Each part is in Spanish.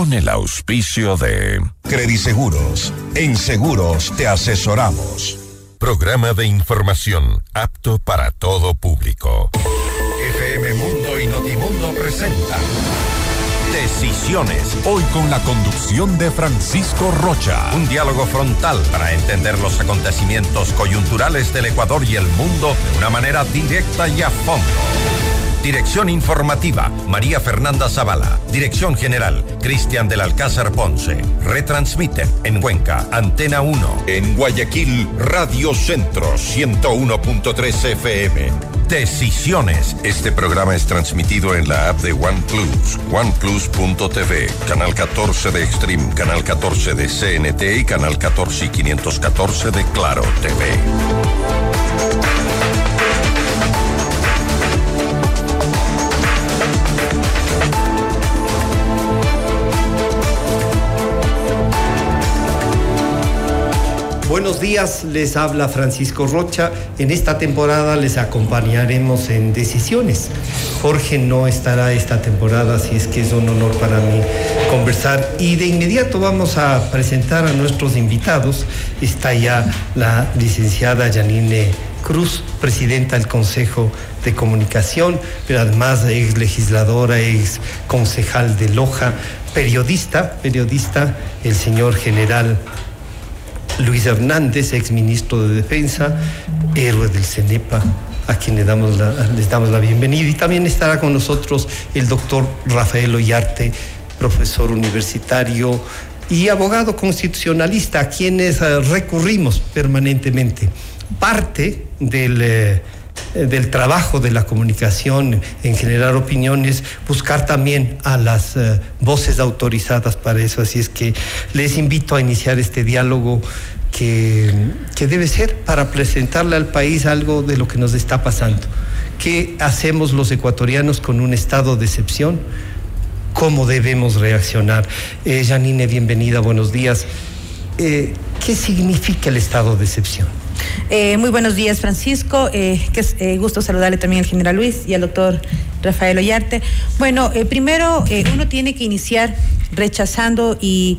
con el auspicio de Crediseguros. En seguros te asesoramos. Programa de información apto para todo público. FM Mundo y Notimundo presenta Decisiones. Hoy con la conducción de Francisco Rocha. Un diálogo frontal para entender los acontecimientos coyunturales del Ecuador y el mundo de una manera directa y a fondo. Dirección informativa, María Fernanda Zavala. Dirección general, Cristian del Alcázar Ponce. Retransmiten en Cuenca, Antena 1. En Guayaquil, Radio Centro, 101.3 FM. Decisiones. Este programa es transmitido en la app de OnePlus, oneplus.tv, canal 14 de Extreme, canal 14 de CNT y canal 14 y 514 de Claro TV. Buenos días, les habla Francisco Rocha. En esta temporada les acompañaremos en decisiones. Jorge no estará esta temporada, así es que es un honor para mí conversar. Y de inmediato vamos a presentar a nuestros invitados. Está ya la licenciada Janine Cruz, presidenta del Consejo de Comunicación, pero además ex legisladora, ex concejal de Loja, periodista, periodista, el señor general Luis Hernández, ex ministro de Defensa, héroe del CENEPA, a quien le damos la, les damos la bienvenida. Y también estará con nosotros el doctor Rafael Ollarte, profesor universitario y abogado constitucionalista, a quienes eh, recurrimos permanentemente. Parte del... Eh, del trabajo de la comunicación en generar opiniones, buscar también a las eh, voces autorizadas para eso. Así es que les invito a iniciar este diálogo que, que debe ser para presentarle al país algo de lo que nos está pasando. ¿Qué hacemos los ecuatorianos con un estado de excepción? ¿Cómo debemos reaccionar? Eh, Janine, bienvenida, buenos días. Eh, ¿Qué significa el estado de excepción? Eh, muy buenos días, Francisco. Eh, que es eh, gusto saludarle también al general Luis y al doctor Rafael Ollarte. Bueno, eh, primero uno tiene que iniciar rechazando y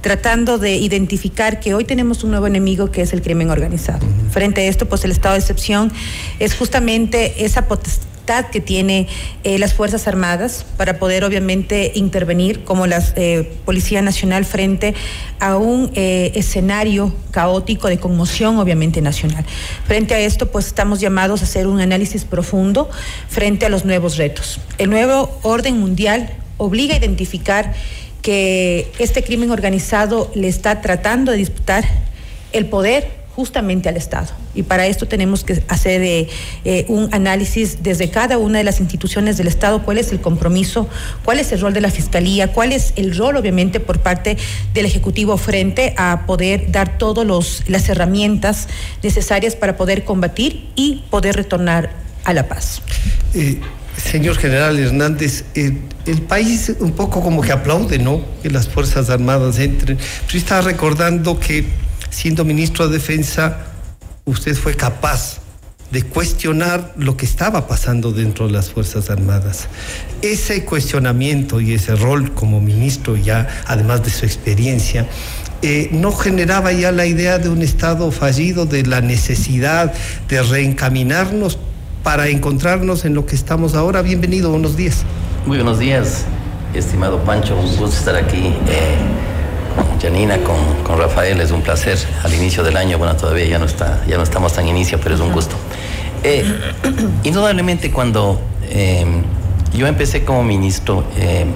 tratando de identificar que hoy tenemos un nuevo enemigo que es el crimen organizado. Frente a esto, pues el estado de excepción es justamente esa potestad que tiene eh, las Fuerzas Armadas para poder obviamente intervenir como la eh, Policía Nacional frente a un eh, escenario caótico de conmoción obviamente nacional. Frente a esto pues estamos llamados a hacer un análisis profundo frente a los nuevos retos. El nuevo orden mundial obliga a identificar que este crimen organizado le está tratando de disputar el poder justamente al Estado. Y para esto tenemos que hacer eh, eh, un análisis desde cada una de las instituciones del Estado, cuál es el compromiso, cuál es el rol de la Fiscalía, cuál es el rol, obviamente, por parte del Ejecutivo frente a poder dar todas las herramientas necesarias para poder combatir y poder retornar a la paz. Eh, señor general Hernández, el país un poco como que aplaude, ¿no? Que las Fuerzas Armadas entren. Pero estaba recordando que siendo ministro de Defensa, usted fue capaz de cuestionar lo que estaba pasando dentro de las Fuerzas Armadas. Ese cuestionamiento y ese rol como ministro, ya además de su experiencia, eh, no generaba ya la idea de un Estado fallido, de la necesidad de reencaminarnos para encontrarnos en lo que estamos ahora. Bienvenido, buenos días. Muy buenos días, estimado Pancho, un gusto estar aquí. Eh, Janina, con, con, Rafael, es un placer. Al inicio del año, bueno, todavía ya no, está, ya no estamos tan inicio, pero es un gusto. Eh, indudablemente cuando em, yo empecé como ministro, em,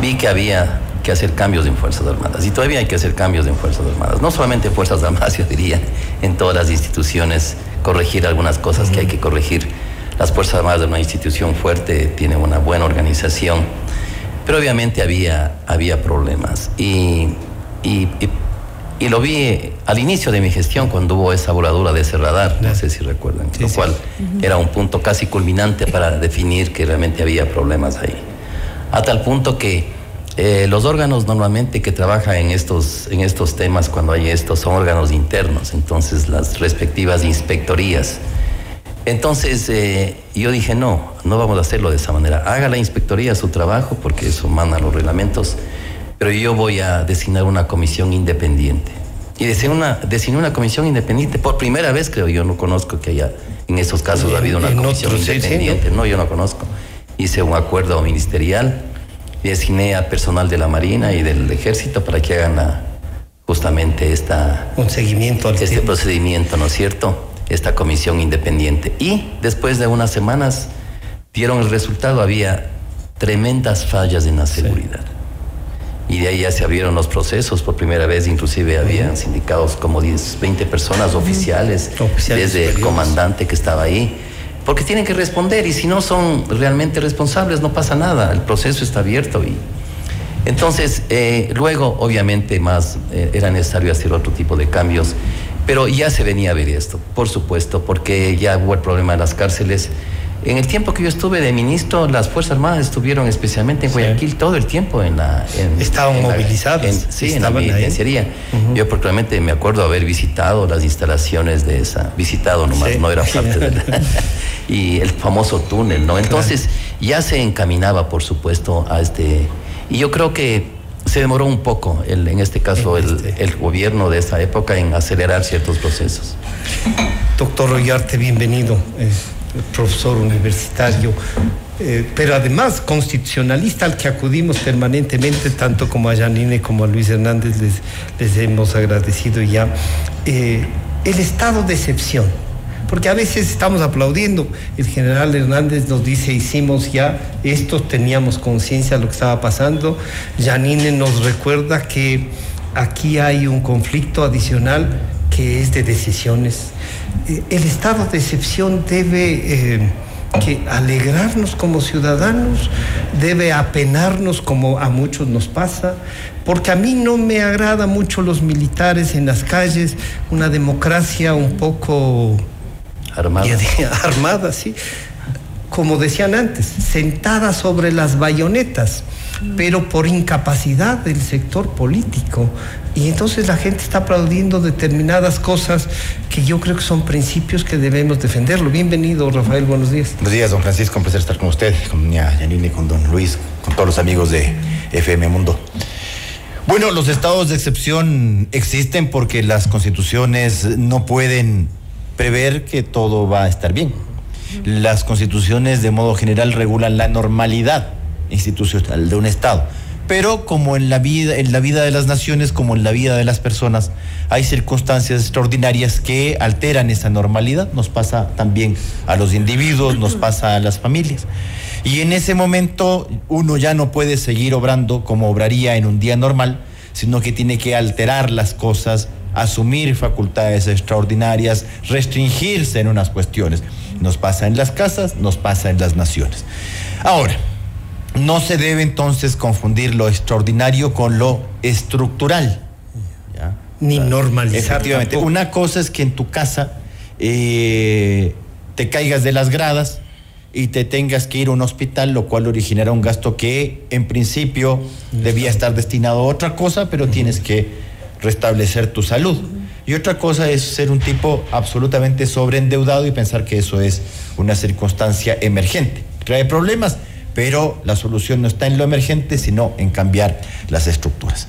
vi que había que hacer cambios en Fuerzas Armadas y todavía hay que hacer cambios en Fuerzas Armadas. No solamente en Fuerzas Armadas, yo diría, en todas las instituciones, corregir algunas cosas que hay que corregir. Las Fuerzas Armadas de una institución fuerte tiene una buena organización pero obviamente había, había problemas. Y, y, lo vi al inicio de mi gestión cuando hubo esa voladura de ese radar, no sé si recuerdan, lo cual era un punto casi culminante para definir que realmente había problemas ahí. A tal punto que eh, los órganos normalmente que trabajan en estos, en estos temas cuando hay estos son órganos internos, entonces las respectivas inspectorías Entonces eh, yo dije, no, no vamos a hacerlo de esa manera. Haga la inspectoría su trabajo, porque eso manda los reglamentos, pero yo voy a designar una comisión independiente. Y designé una, designé una comisión independiente, por primera vez creo, yo no conozco que haya en esos casos ha habido una comisión independiente, no, yo no conozco. Hice un acuerdo ministerial, designé a personal de la Marina y del Ejército para que hagan justamente esta... Un seguimiento al Este procedimiento, ¿no es cierto? Esta comisión independiente. Y después de unas semanas dieron el resultado, había tremendas fallas en la seguridad. Y de ahí ya se abrieron los procesos. Por primera vez, inclusive habían sindicados como 10, 20 personas oficiales, desde el comandante que estaba ahí, porque tienen que responder y si no son realmente responsables no pasa nada, el proceso está abierto y entonces eh, luego obviamente más eh, era necesario hacer otro tipo de cambios pero ya se venía a ver esto, por supuesto, porque ya hubo el problema de las cárceles. En el tiempo que yo estuve de ministro, las Fuerzas Armadas estuvieron especialmente en Guayaquil todo el tiempo en la... Estaban movilizadas. sí, en la penitenciaría. Yo particularmente me acuerdo haber visitado las instalaciones de esa, visitado nomás, no era parte de la, y el famoso túnel, ¿no? Entonces ya se encaminaba, por supuesto, a este... Y yo creo que se demoró un poco, el, en este caso, este. el, gobierno de esa época en acelerar ciertos procesos. Doctor Royarte, bienvenido, eh, profesor universitario, eh, pero además constitucionalista al que acudimos permanentemente, tanto como a Janine como a Luis Hernández les, les hemos agradecido ya. Eh, el estado de excepción porque a veces estamos aplaudiendo. El general Hernández nos dice, hicimos ya esto, teníamos conciencia de lo que estaba pasando. Janine nos recuerda que aquí hay un conflicto adicional que es de decisiones. Eh, el estado de excepción debe... Eh, que alegrarnos como ciudadanos, debe apenarnos como a muchos nos pasa, porque a mí no me agrada mucho los militares en las calles, una democracia un poco Armada. armada, sí. Como decían antes, sentada sobre las bayonetas, pero por incapacidad del sector político. Y entonces la gente está aplaudiendo determinadas cosas que yo creo que son principios que debemos defenderlo. Bienvenido, Rafael, buenos días. Buenos días, don Francisco, un placer estar con usted, con doña Yanine, con don Luis, con todos los amigos de FM Mundo. Bueno, los estados de excepción existen porque las constituciones no pueden prever que todo va a estar bien. Las constituciones de modo general regulan la normalidad institucional de un Estado. Pero como en la vida, en la vida de las naciones, como en la vida de las personas, hay circunstancias extraordinarias que alteran esa normalidad. Nos pasa también a los individuos, nos pasa a las familias. Y en ese momento uno ya no puede seguir obrando como obraría en un día normal, sino que tiene que alterar las cosas asumir facultades extraordinarias, restringirse en unas cuestiones. Nos pasa en las casas, nos pasa en las naciones. Ahora, no se debe entonces confundir lo extraordinario con lo estructural. Ni normalizar. Efectivamente. Una cosa es que en tu casa eh, te caigas de las gradas y te tengas que ir a un hospital, lo cual originará un gasto que en principio debía estar destinado a otra cosa, pero tienes que restablecer tu salud. Y otra cosa es ser un tipo absolutamente sobreendeudado y pensar que eso es una circunstancia emergente. Trae problemas, pero la solución no está en lo emergente, sino en cambiar las estructuras.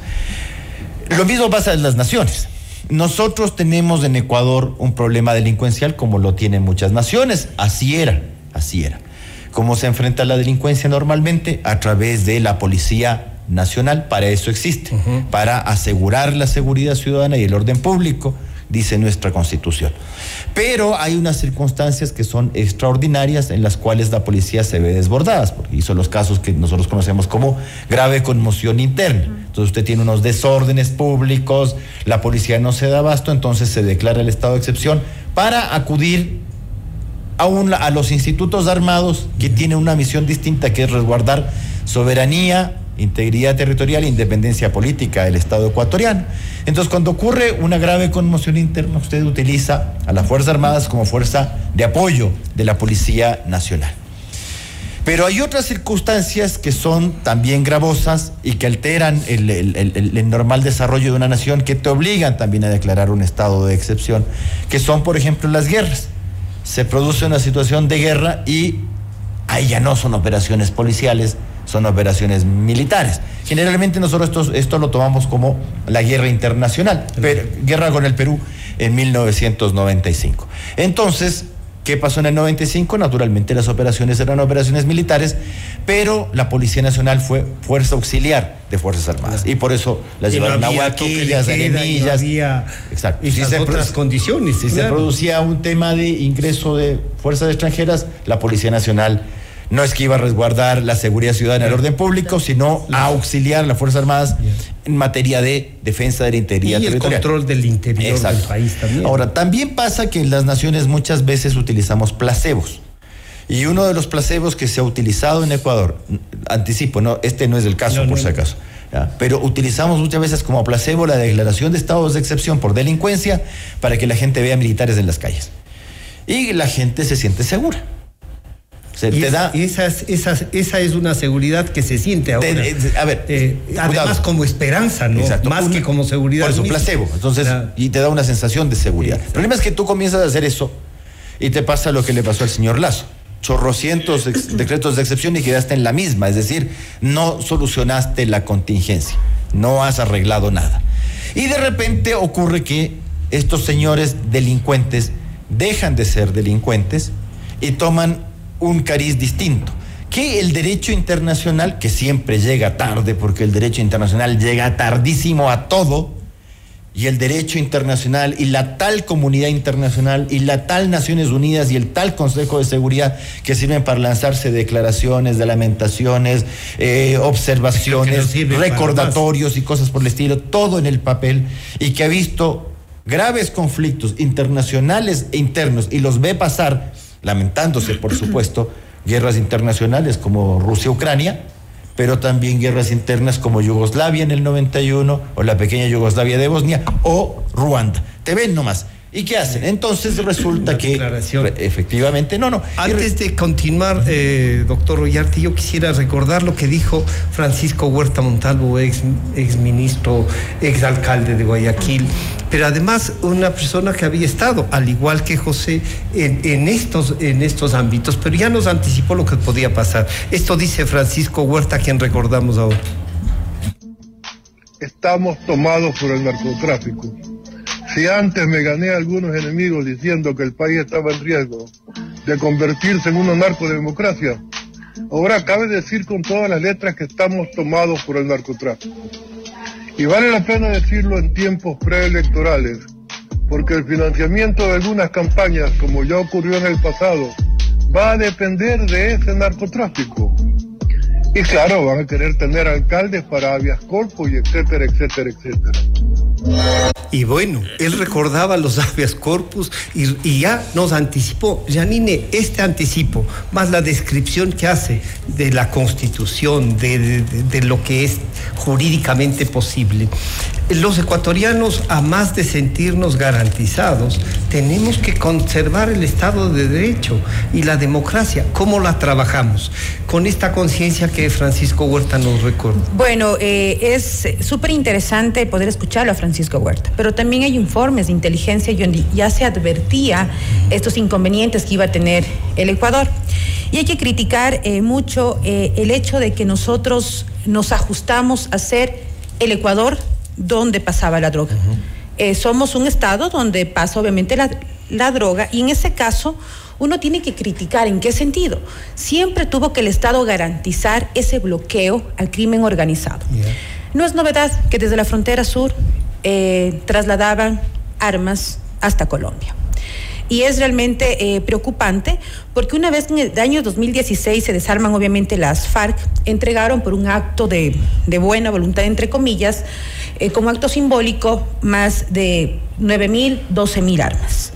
Lo mismo pasa en las naciones. Nosotros tenemos en Ecuador un problema delincuencial como lo tienen muchas naciones. Así era, así era. ¿Cómo se enfrenta la delincuencia normalmente? A través de la policía nacional, para eso existe, para asegurar la seguridad ciudadana y el orden público, dice nuestra constitución. Pero hay unas circunstancias que son extraordinarias en las cuales la policía se ve desbordada, porque son los casos que nosotros conocemos como grave conmoción interna. Entonces usted tiene unos desórdenes públicos, la policía no se da abasto, entonces se declara el estado de excepción para acudir a, a los institutos armados que tienen una misión distinta que es resguardar soberanía, integridad territorial e independencia política del Estado ecuatoriano. Entonces, cuando ocurre una grave conmoción interna, usted utiliza a las Fuerzas Armadas como fuerza de apoyo de la Policía Nacional. Pero hay otras circunstancias que son también gravosas y que alteran el, el, normal desarrollo de una nación, que te obligan también a declarar un estado de excepción, que son, por ejemplo, las guerras. se produce una situación de guerra y ahí ya no son operaciones policiales, son operaciones militares. Generalmente nosotros esto, esto lo tomamos como la guerra internacional, pero, guerra con el Perú en 1995. Entonces, ¿Qué pasó en el 95? Naturalmente las operaciones eran operaciones militares, pero la Policía Nacional fue fuerza auxiliar de Fuerzas Armadas. Y por eso las llevaron a Huaquillas, a Nemillas. Exacto. Esas si otras condiciones. Si se producía un tema de ingreso de fuerzas extranjeras, la Policía Nacional no es que iba a resguardar la seguridad ciudadana, el orden público, sino a auxiliar a las Fuerzas Armadas en materia de defensa de la integridad y el control del interior del país también. Ahora, también pasa que en las naciones muchas veces utilizamos placebos. Y uno de los placebos que se ha utilizado en Ecuador, anticipo, no, este no es el caso por si acaso, pero utilizamos muchas veces como placebo la declaración de estados de excepción por delincuencia para que la gente vea militares en las calles. Y la gente se siente segura esa, esa, es una seguridad que se siente ahora. a ver, eh, además como esperanza, ¿no? Más que como seguridad. Por eso, placebo. Entonces, y te da una sensación de seguridad. El problema es que tú comienzas a hacer eso y te pasa lo que le pasó al señor Lazo. Chorrocientos decretos de excepción y quedaste en la misma. Es decir, no solucionaste la contingencia. No has arreglado nada. Y de repente ocurre que estos señores delincuentes dejan de ser delincuentes y toman un cariz distinto. Que el derecho internacional, que siempre llega tarde, porque el derecho internacional llega tardísimo a todo, y el derecho internacional y la tal comunidad internacional y la tal Naciones Unidas y el tal Consejo de Seguridad que sirven para lanzarse declaraciones, de lamentaciones, eh, observaciones, recordatorios y cosas por el estilo, todo en el papel y que ha visto graves conflictos internacionales e internos y los ve pasar lamentándose, por supuesto, guerras internacionales como Rusia-Ucrania, pero también guerras internas como Yugoslavia en el 91 o la pequeña Yugoslavia de Bosnia o Ruanda. Te ven nomás. ¿Y qué hacen? Entonces resulta que efectivamente, no, no. Antes de continuar, eh, doctor Royarte, yo quisiera recordar lo que dijo Francisco Huerta Montalvo, ex, ex ministro, ex alcalde de Guayaquil, pero además una persona que había estado, al igual que José, en, estos, en estos ámbitos, pero ya nos anticipó lo que podía pasar. Esto dice Francisco Huerta, quien recordamos ahora. Estamos tomados por el narcotráfico si antes me gané a algunos enemigos diciendo que el país estaba en riesgo de convertirse en una narcodemocracia, ahora cabe decir con todas las letras que estamos tomados por el narcotráfico. Y vale la pena decirlo en tiempos preelectorales, porque el financiamiento de algunas campañas, como ya ocurrió en el pasado, va a depender de ese narcotráfico. Y claro, van a querer tener alcaldes para habeas corpus y etcétera, etcétera, etcétera. Y bueno, él recordaba los habeas corpus y, ya nos anticipó. Janine, este anticipo, más la descripción que hace de la constitución, de, lo que es jurídicamente posible. Los ecuatorianos, a más de sentirnos garantizados, tenemos que conservar el Estado de Derecho y la democracia. ¿Cómo la trabajamos? Con esta conciencia que Francisco Huerta nos recuerda. Bueno, eh, es súper interesante poder escucharlo a Francisco Huerta pero también hay informes de inteligencia donde ya se advertía estos inconvenientes que iba a tener el Ecuador. Y hay que criticar eh, mucho eh, el hecho de que nosotros nos ajustamos a ser el Ecuador donde pasaba la droga. Somos un estado donde pasa obviamente la, droga y en ese caso uno tiene que criticar en qué sentido. Siempre tuvo que el Estado garantizar ese bloqueo al crimen organizado. No es novedad que desde la frontera sur eh, trasladaban armas hasta Colombia. Y es realmente eh, preocupante porque una vez en el año 2016 se desarman obviamente las FARC, entregaron por un acto de, buena voluntad, entre comillas, eh, como acto simbólico, más de 9 mil, 12 mil armas.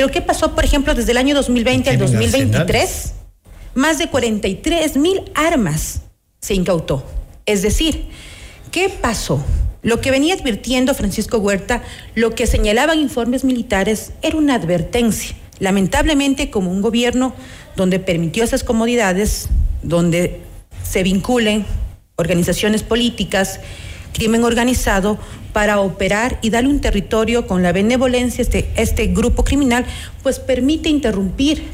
Pero ¿qué pasó, por ejemplo, desde el año 2020 al 2023? Más de 43 mil armas se incautó. Es decir, ¿qué pasó? Lo que venía advirtiendo Francisco Huerta, lo que señalaban informes militares, era una advertencia. Lamentablemente, como un gobierno donde permitió esas comodidades, donde se vinculen organizaciones políticas crimen organizado para operar y darle un territorio con la benevolencia, este, este grupo criminal, pues permite interrumpir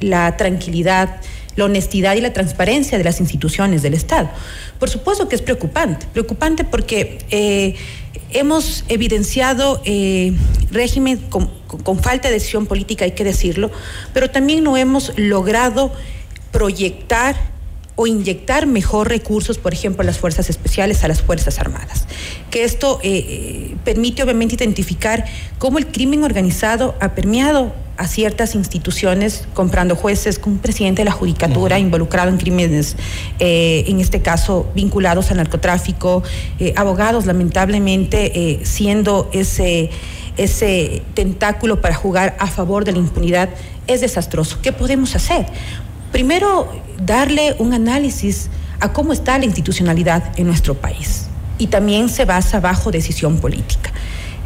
la tranquilidad, la honestidad y la transparencia de las instituciones del Estado. Por supuesto que es preocupante, preocupante porque eh, hemos evidenciado eh, régimen con, con falta de decisión política, hay que decirlo, pero también no hemos logrado proyectar o inyectar mejor recursos, por ejemplo, a las fuerzas especiales, a las Fuerzas Armadas. Que esto eh, eh, permite obviamente identificar cómo el crimen organizado ha permeado a ciertas instituciones, comprando jueces, con un presidente de la judicatura involucrado en crímenes, eh, en este caso vinculados al narcotráfico, abogados lamentablemente siendo ese, ese tentáculo para jugar a favor de la impunidad, es desastroso. ¿Qué podemos hacer? Primero darle un análisis a cómo está la institucionalidad en nuestro país y también se basa bajo decisión política.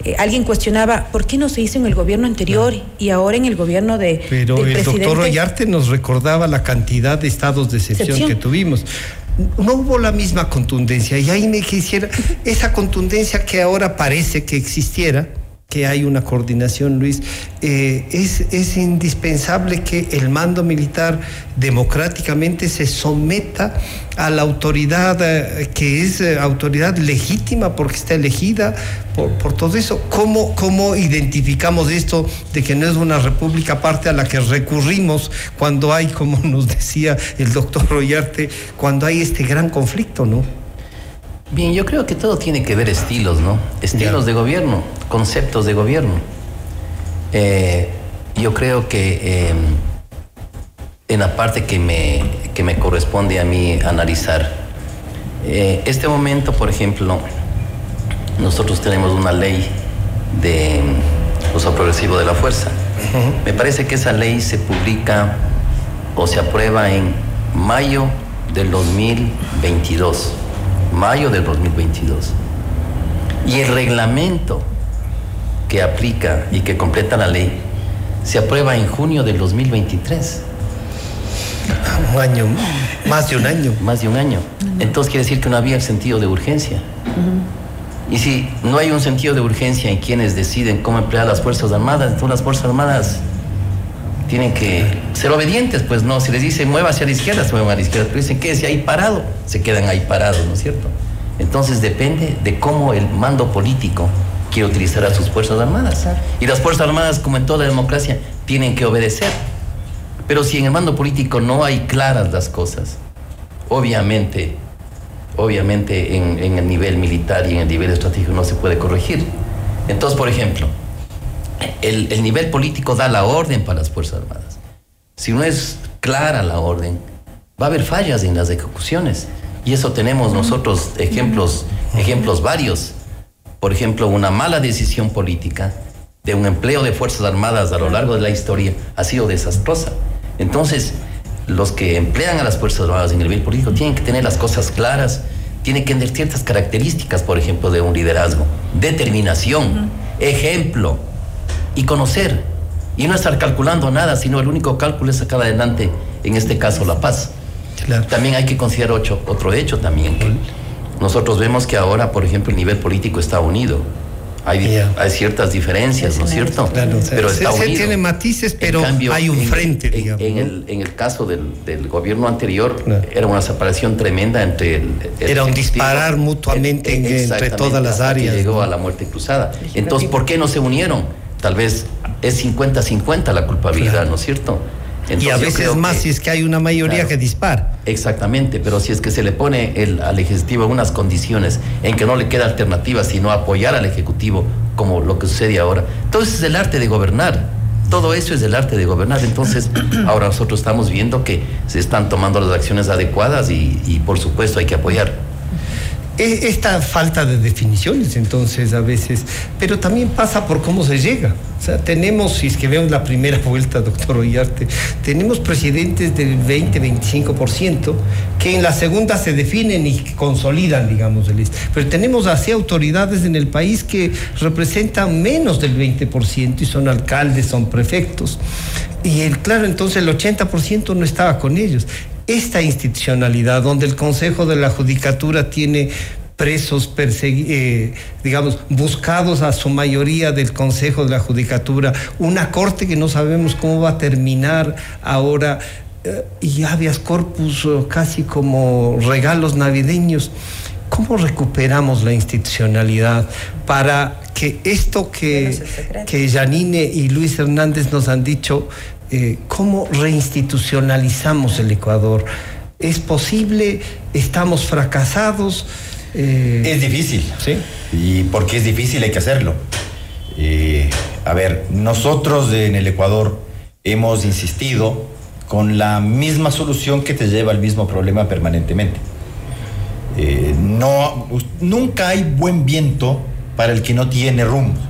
Eh, alguien cuestionaba por qué no se hizo en el gobierno anterior y ahora en el gobierno de. Pero el doctor Royarte nos recordaba la cantidad de estados de excepción, que tuvimos. No hubo la misma contundencia y ahí me quisiera esa contundencia que ahora parece que existiera que hay una coordinación, Luis. Eh, es, es, indispensable que el mando militar democráticamente se someta a la autoridad eh, que es eh, autoridad legítima porque está elegida por, por, todo eso. ¿Cómo, ¿Cómo identificamos esto de que no es una república aparte a la que recurrimos cuando hay, como nos decía el doctor Royarte, cuando hay este gran conflicto, ¿no? Bien, yo creo que todo tiene que ver estilos, ¿no? Estilos de gobierno, conceptos de gobierno. Eh, yo creo que em, en la parte que me, que me corresponde a mí analizar, eh, este momento, por ejemplo, nosotros tenemos una ley de em, uso progresivo de la fuerza. Me parece que esa ley se publica o se aprueba en mayo del 2022 mayo del 2022. Y el reglamento que aplica y que completa la ley se aprueba en junio del 2023. Un año, más de un año. Más de un año. Entonces quiere decir que no había el sentido de urgencia. Y si no hay un sentido de urgencia en quienes deciden cómo emplear las Fuerzas Armadas, entonces las Fuerzas Armadas tienen que ser obedientes, pues no, si les dicen mueva hacia la izquierda, se mueven a la izquierda, pero dicen que si ahí parado, se quedan ahí parados, ¿no es cierto? Entonces depende de cómo el mando político quiere utilizar a sus Fuerzas Armadas. Y las Fuerzas Armadas, como en toda democracia, tienen que obedecer. Pero si en el mando político no hay claras las cosas, obviamente, obviamente en, en el nivel militar y en el nivel estratégico no se puede corregir. Entonces, por ejemplo, el, nivel político da la orden para las Fuerzas Armadas. Si no es clara la orden, va a haber fallas en las ejecuciones. Y eso tenemos nosotros ejemplos, ejemplos varios. Por ejemplo, una mala decisión política de un empleo de Fuerzas Armadas a lo largo de la historia ha sido desastrosa. Entonces, los que emplean a las Fuerzas Armadas en el nivel político tienen que tener las cosas claras, tienen que tener ciertas características, por ejemplo, de un liderazgo, determinación, ejemplo, y conocer y no estar calculando nada, sino el único cálculo es sacar adelante, en este caso, la paz. También hay que considerar otro hecho también. nosotros vemos que ahora, por ejemplo, el nivel político está unido. Hay, hay ciertas diferencias, ¿no es cierto? pero está unido. tiene matices, pero hay un frente, digamos. En, el, en el caso del, del gobierno anterior, era una separación tremenda entre el. era un disparar mutuamente entre todas las áreas. llegó a la muerte cruzada. Entonces, ¿por qué no se unieron? Tal vez es 50-50 la culpabilidad, ¿no es cierto? y a veces más si es que hay una mayoría que dispara. Exactamente, pero si es que se le pone el, al Ejecutivo unas condiciones en que no le queda alternativa sino apoyar al Ejecutivo, como lo que sucede ahora. Entonces es el arte de gobernar. Todo eso es el arte de gobernar. Entonces, ahora nosotros estamos viendo que se están tomando las acciones adecuadas y, y por supuesto hay que apoyar esta falta de definiciones entonces a veces, pero también pasa por cómo se llega. O sea, tenemos, si es que vemos la primera vuelta, doctor Ollarte, tenemos presidentes del 20-25% que en la segunda se definen y consolidan, digamos, el Pero tenemos así autoridades en el país que representan menos del 20% y son alcaldes, son prefectos. Y el, claro, entonces el 80% no estaba con ellos esta institucionalidad, donde el Consejo de la Judicatura tiene presos, eh, digamos, buscados a su mayoría del Consejo de la Judicatura, una corte que no sabemos cómo va a terminar ahora, eh, y habeas corpus casi como regalos navideños. ¿Cómo recuperamos la institucionalidad para que esto que, que Janine y Luis Hernández nos han dicho, cómo reinstitucionalizamos el Ecuador? ¿Es posible? ¿Estamos fracasados? Eh, es difícil. Sí. Y porque es difícil hay que hacerlo. Eh, a ver, nosotros en el Ecuador hemos insistido con la misma solución que te lleva al mismo problema permanentemente. Eh, no, nunca hay buen viento para el que no tiene rumbo.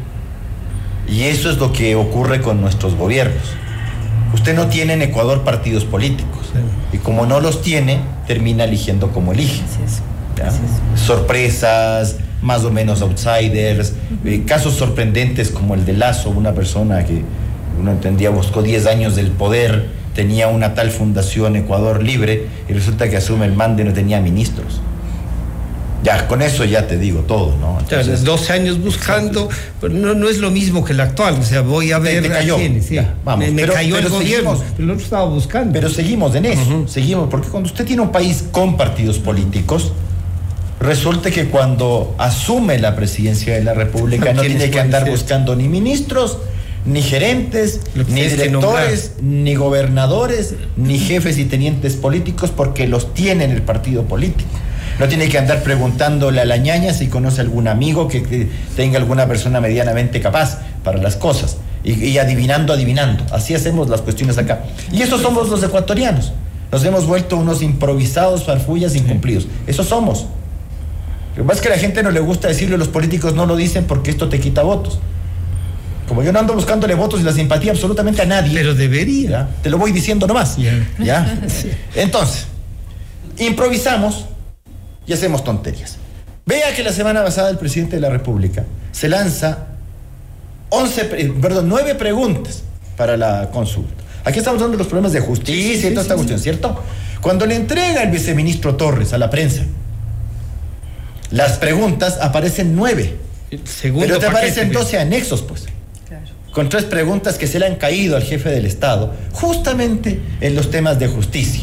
Y eso es lo que ocurre con nuestros gobiernos. Usted no tiene en Ecuador partidos políticos. Y como no los tiene, termina eligiendo como elige. Sorpresas, más o menos outsiders, eh, casos sorprendentes como el de Lazo, una persona que uno entendía buscó 10 años del poder, tenía una tal fundación Ecuador Libre y resulta que asume el mando y no tenía ministros. Ya, con eso ya te digo todo, ¿no? Entonces, 12 años buscando, pero no, no es lo mismo que el actual, o sea, voy a ver cayó. vamos, me, cayó el gobierno, pero lo estaba buscando. Pero seguimos en eso, seguimos, porque cuando usted tiene un país con partidos políticos, resulta que cuando asume la presidencia de la República no tiene que andar buscando ni ministros, ni gerentes, ni directores, ni gobernadores, ni jefes y tenientes políticos, porque los tiene en el partido político. No tiene que andar preguntándole a la ñaña si conoce algún amigo que tenga alguna persona medianamente capaz para las cosas. Y, y adivinando, adivinando. Así hacemos las cuestiones acá. Y eso somos los ecuatorianos. Nos hemos vuelto unos improvisados, farfullas, incumplidos. Eso somos. Lo que pasa es que a la gente no le gusta decirlo, los políticos no lo dicen porque esto te quita votos. Como yo no ando buscándole votos y la simpatía absolutamente a nadie. Pero debería. Te lo voy diciendo nomás. ¿Ya? Entonces, improvisamos y hacemos tonterías. Vea que la semana pasada el presidente de la República se lanza 11, perdón, 9 preguntas para la consulta. Aquí estamos hablando de los problemas de justicia y toda esta cuestión, ¿cierto? Cuando le entrega el viceministro Torres a la prensa las preguntas aparecen nueve. pero te aparecen doce anexos, pues. Con tres preguntas que se le han caído al jefe del Estado, justamente en los temas de justicia.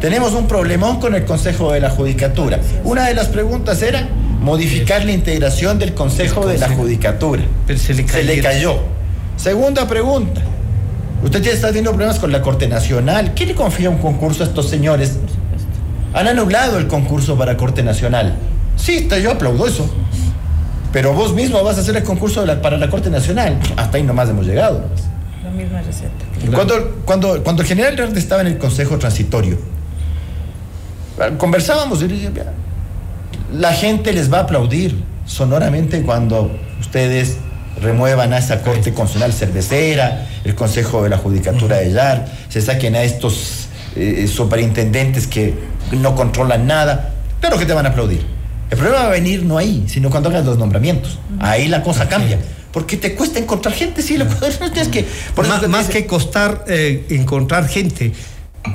Tenemos un problemón con el Consejo de la Judicatura. Una de las preguntas era modificar la integración del Consejo de la Judicatura. se le, cayó. Segunda pregunta. Usted ya está teniendo problemas con la Corte Nacional. ¿Quién le confía un concurso a estos señores? Han anulado el concurso para Corte Nacional. Sí, yo aplaudo eso. Pero vos mismo vas a hacer el concurso para la Corte Nacional. Hasta ahí nomás hemos llegado. La misma receta. Cuando, cuando, cuando el general Hernández estaba en el Consejo Transitorio, conversábamos y la gente les va a aplaudir sonoramente cuando ustedes remuevan a esa Corte Constitucional Cervecera, el Consejo de la Judicatura de YAR, se saquen a estos eh, superintendentes que no controlan nada. Claro que te van a aplaudir. El problema va a venir no ahí, sino cuando hagas los nombramientos. Ahí la cosa cambia. Porque te cuesta encontrar gente, sí, lo tienes que. Por más, más que costar eh, encontrar gente,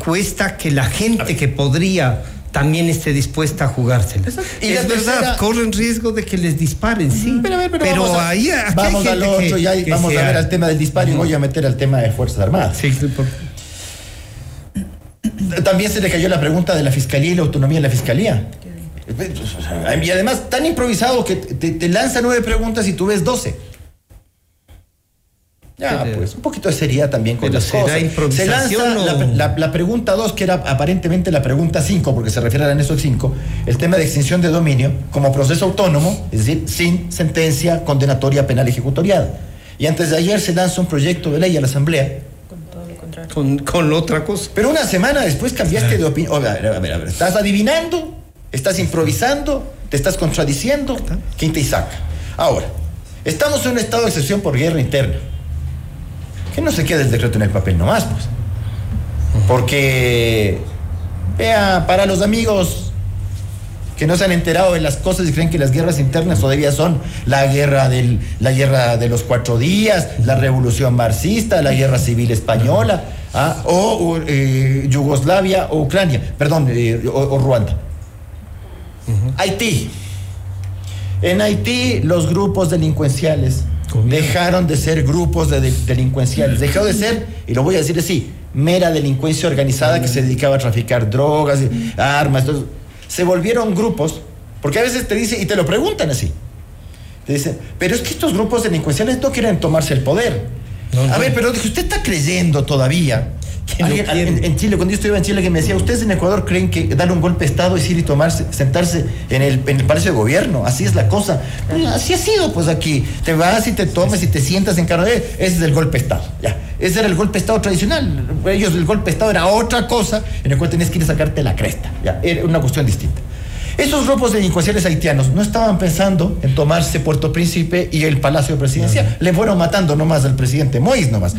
cuesta que la gente que podría también esté dispuesta a jugársela. Y es verdad, corren riesgo de que les disparen, sí. Pero, pero, ahí vamos al otro y ahí vamos a ver al tema del disparo y voy a meter al tema de Fuerzas Armadas. Sí, También se le cayó la pregunta de la fiscalía y la autonomía de la fiscalía. Y además, tan improvisado que te, lanza nueve preguntas y tú ves doce. Ya, pues, un poquito de seriedad también con las cosas. Se lanza la, pregunta dos, que era aparentemente la pregunta cinco, porque se refiere al anexo 5, el tema de extinción de dominio como proceso autónomo, es decir, sin sentencia condenatoria penal ejecutoriada. Y antes de ayer se lanza un proyecto de ley a la Asamblea. Con todo lo contrario. Con, con otra cosa. Pero una semana después cambiaste de opinión. A ver, a ver, a ver, ¿estás adivinando? estás improvisando, te estás contradiciendo, ¿quién te saca? Ahora, estamos en un estado de excepción por guerra interna. Que no se quede el decreto en el papel nomás, pues. Porque, vea, para los amigos que no se han enterado de las cosas y creen que las guerras internas todavía son la guerra, del, la guerra de los cuatro días, la revolución marxista, la guerra civil española, ¿ah? o, eh, Yugoslavia o Ucrania, perdón, eh, o Ruanda. Haití. En Haití, los grupos delincuenciales dejaron de ser grupos de delincuenciales, dejaron de ser, y lo voy a decir así, mera delincuencia organizada que se dedicaba a traficar drogas, armas, se volvieron grupos, porque a veces te dicen, y te lo preguntan así, te dicen, pero es que estos grupos delincuenciales no quieren tomarse el poder. a ver, pero usted está creyendo todavía en, Chile, cuando yo estuve en Chile, que me decía, ¿ustedes en Ecuador creen que dar un golpe de Estado es ir y tomarse, sentarse en el, en el Palacio de Gobierno? Así es la cosa. Así ha sido, pues aquí. Te vas y te tomas y te sientas en carne. Ese es el golpe de Estado. Ya. Ese era el golpe de Estado tradicional. Ellos, el golpe de Estado era otra cosa en el cual tenías que ir a sacarte la cresta. Ya. Era una cuestión distinta. Esos grupos delincuenciales haitianos no estaban pensando en tomarse Puerto Príncipe y el Palacio Presidencial. Le fueron matando nomás al presidente Moïse nomás.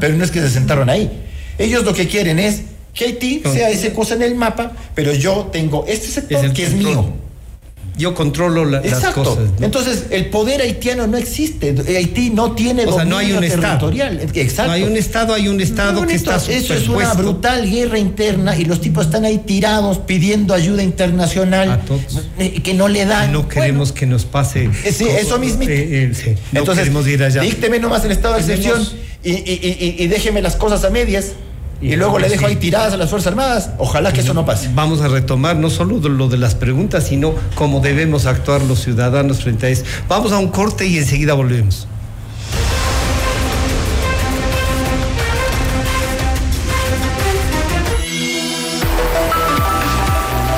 Pero no es que se sentaron ahí. Ellos lo que quieren es que Haití sea esa cosa en el mapa, pero yo tengo este sector que es mío. Yo controlo las cosas. Entonces, el poder haitiano no existe. Haití no tiene o sea, no hay un territorial. Estado. Exacto. No hay un Estado, hay un Estado que está Eso es una brutal guerra interna y los tipos están ahí tirados pidiendo ayuda internacional A todos. Eh, que no le dan. No queremos que nos pase. Eh, sí, eso mismo. Eh, Entonces, queremos ir allá. dícteme nomás el estado de excepción y, y, y déjeme las cosas a medias y, luego le dejo ahí tiradas a las Fuerzas Armadas. Ojalá que eso no pase. Vamos a retomar no solo lo de las preguntas, sino cómo debemos actuar los ciudadanos frente a eso. Vamos a un corte y enseguida volvemos.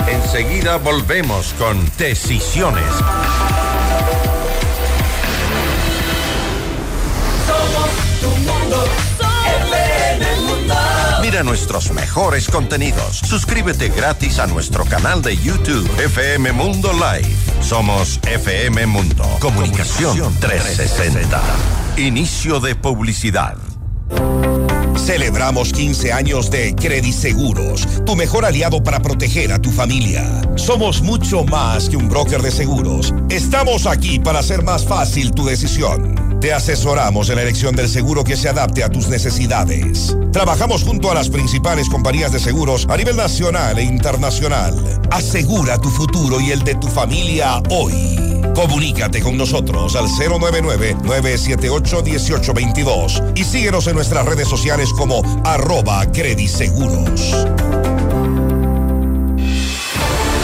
Enseguida volvemos con Decisiones. Somos tu mundo. Nuestros mejores contenidos. Suscríbete gratis a nuestro canal de YouTube FM Mundo Live. Somos FM Mundo. Comunicación 360. Inicio de publicidad. Celebramos 15 años de Credit Seguros, tu mejor aliado para proteger a tu familia. Somos mucho más que un broker de seguros. Estamos aquí para hacer más fácil tu decisión. Te asesoramos en la elección del seguro que se adapte a tus necesidades. Trabajamos junto a las principales compañías de seguros a nivel nacional e internacional. Asegura tu futuro y el de tu familia hoy. Comunícate con nosotros al 099-978-1822 y síguenos en nuestras redes sociales como arroba crediseguros.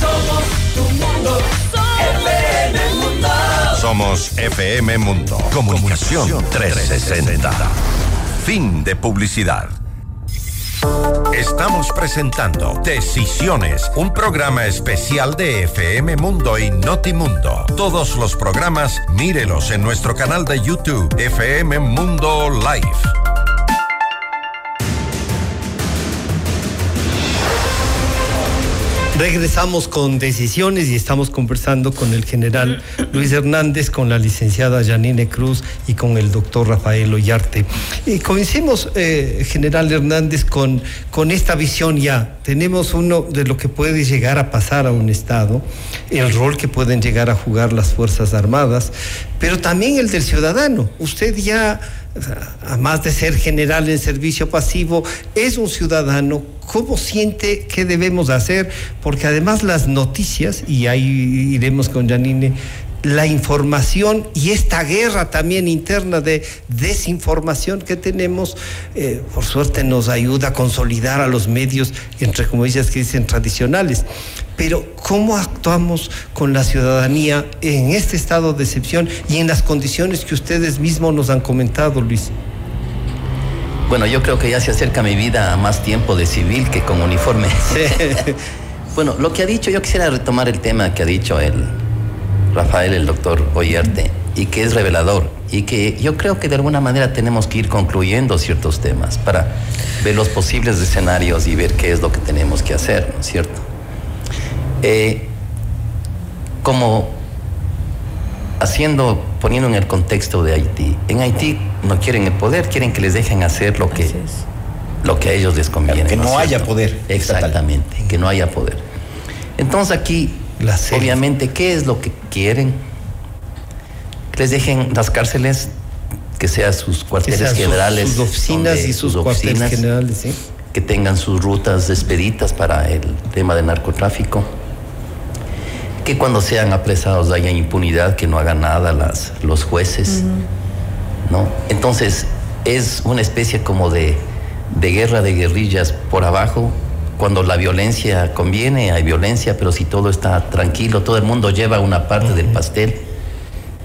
Somos. FM Mundo. Somos FM Mundo. Comunicación 360. Fin de publicidad. Estamos presentando Decisiones, un programa especial de FM Mundo y Notimundo. Todos los programas, mírelos en nuestro canal de YouTube, FM Mundo Live. Regresamos con decisiones y estamos conversando con el general Luis Hernández, con la licenciada Janine Cruz y con el doctor Rafael Ollarte. Y comencemos, eh, general Hernández, con, con esta visión ya. Tenemos uno de lo que puede llegar a pasar a un Estado, el rol que pueden llegar a jugar las Fuerzas Armadas, pero también el del ciudadano. Usted ya además de ser general en servicio pasivo, es un ciudadano, ¿cómo siente que debemos hacer? Porque además las noticias, y ahí iremos con Janine, la información y esta guerra también interna de desinformación que tenemos, eh, por suerte nos ayuda a consolidar a los medios, entre comillas que dicen tradicionales. Pero ¿cómo actuamos con la ciudadanía en este estado de excepción y en las condiciones que ustedes mismos nos han comentado, Luis? Bueno, yo creo que ya se acerca mi vida a más tiempo de civil que con uniforme. bueno, lo que ha dicho, yo quisiera retomar el tema que ha dicho el Rafael, el doctor Oyerte, y que es revelador, y que yo creo que de alguna manera tenemos que ir concluyendo ciertos temas para ver los posibles escenarios y ver qué es lo que tenemos que hacer, ¿no es cierto? Eh, como haciendo, poniendo en el contexto de Haití, en Haití no quieren el poder, quieren que les dejen hacer lo que, lo que a ellos les conviene. Que no, haya poder. Exactamente, que no haya poder. Entonces aquí, obviamente, ¿qué es lo que quieren? Que les dejen las cárceles, que sean sus cuarteles generales. Sus, oficinas y sus, cuarteles generales, ¿sí? Que tengan sus rutas expeditas para el tema del narcotráfico que cuando sean apresados haya impunidad, que no hagan nada las, los jueces, ¿no? Entonces es una especie como de, de guerra de guerrillas por abajo, cuando la violencia conviene, hay violencia, pero si todo está tranquilo, todo el mundo lleva una parte del pastel,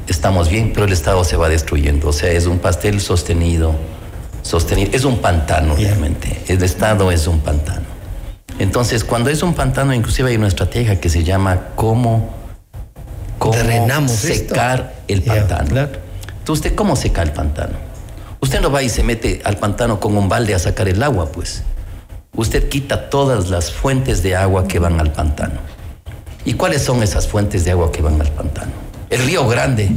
estamos bien, pero el Estado se va destruyendo. O sea, es un pastel sostenido, sostenido, es un pantano realmente. El Estado es un pantano. Entonces, cuando es un pantano, inclusive hay una estrategia que se llama cómo, cómo secar el pantano. Entonces, ¿usted cómo seca el pantano? Usted no va y se mete al pantano con un balde a sacar el agua, pues. Usted quita todas las fuentes de agua que van al pantano. ¿Y cuáles son esas fuentes de agua que van al pantano? El río Grande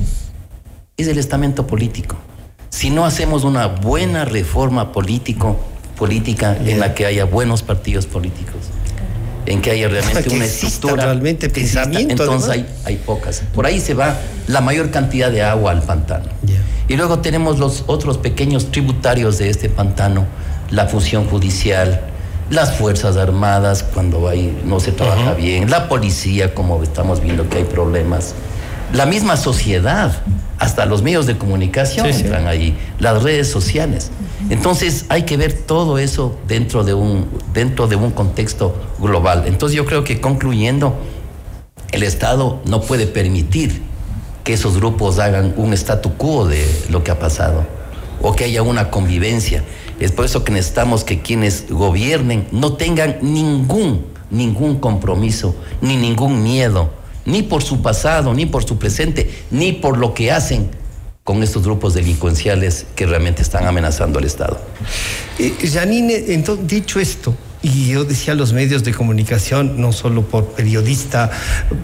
es el estamento político. Si no hacemos una buena reforma político, política en la que haya buenos partidos políticos, en que haya realmente una estructura. Realmente pensamiento. Entonces hay, hay, pocas. Por ahí se va la mayor cantidad de agua al pantano. Y luego tenemos los otros pequeños tributarios de este pantano, la función judicial, las Fuerzas Armadas cuando hay, no se trabaja bien, la policía como estamos viendo que hay problemas, la misma sociedad, hasta los medios de comunicación entran ahí, las redes sociales. Entonces hay que ver todo eso dentro de un, dentro de un contexto global. Entonces yo creo que concluyendo, el Estado no puede permitir que esos grupos hagan un statu quo de lo que ha pasado o que haya una convivencia. Es por eso que necesitamos que quienes gobiernen no tengan ningún, ningún compromiso, ni ningún miedo, ni por su pasado, ni por su presente, ni por lo que hacen con estos grupos delincuenciales que realmente están amenazando al Estado. Eh, Janine, entonces, dicho esto, y yo decía los medios de comunicación, no solo por periodista,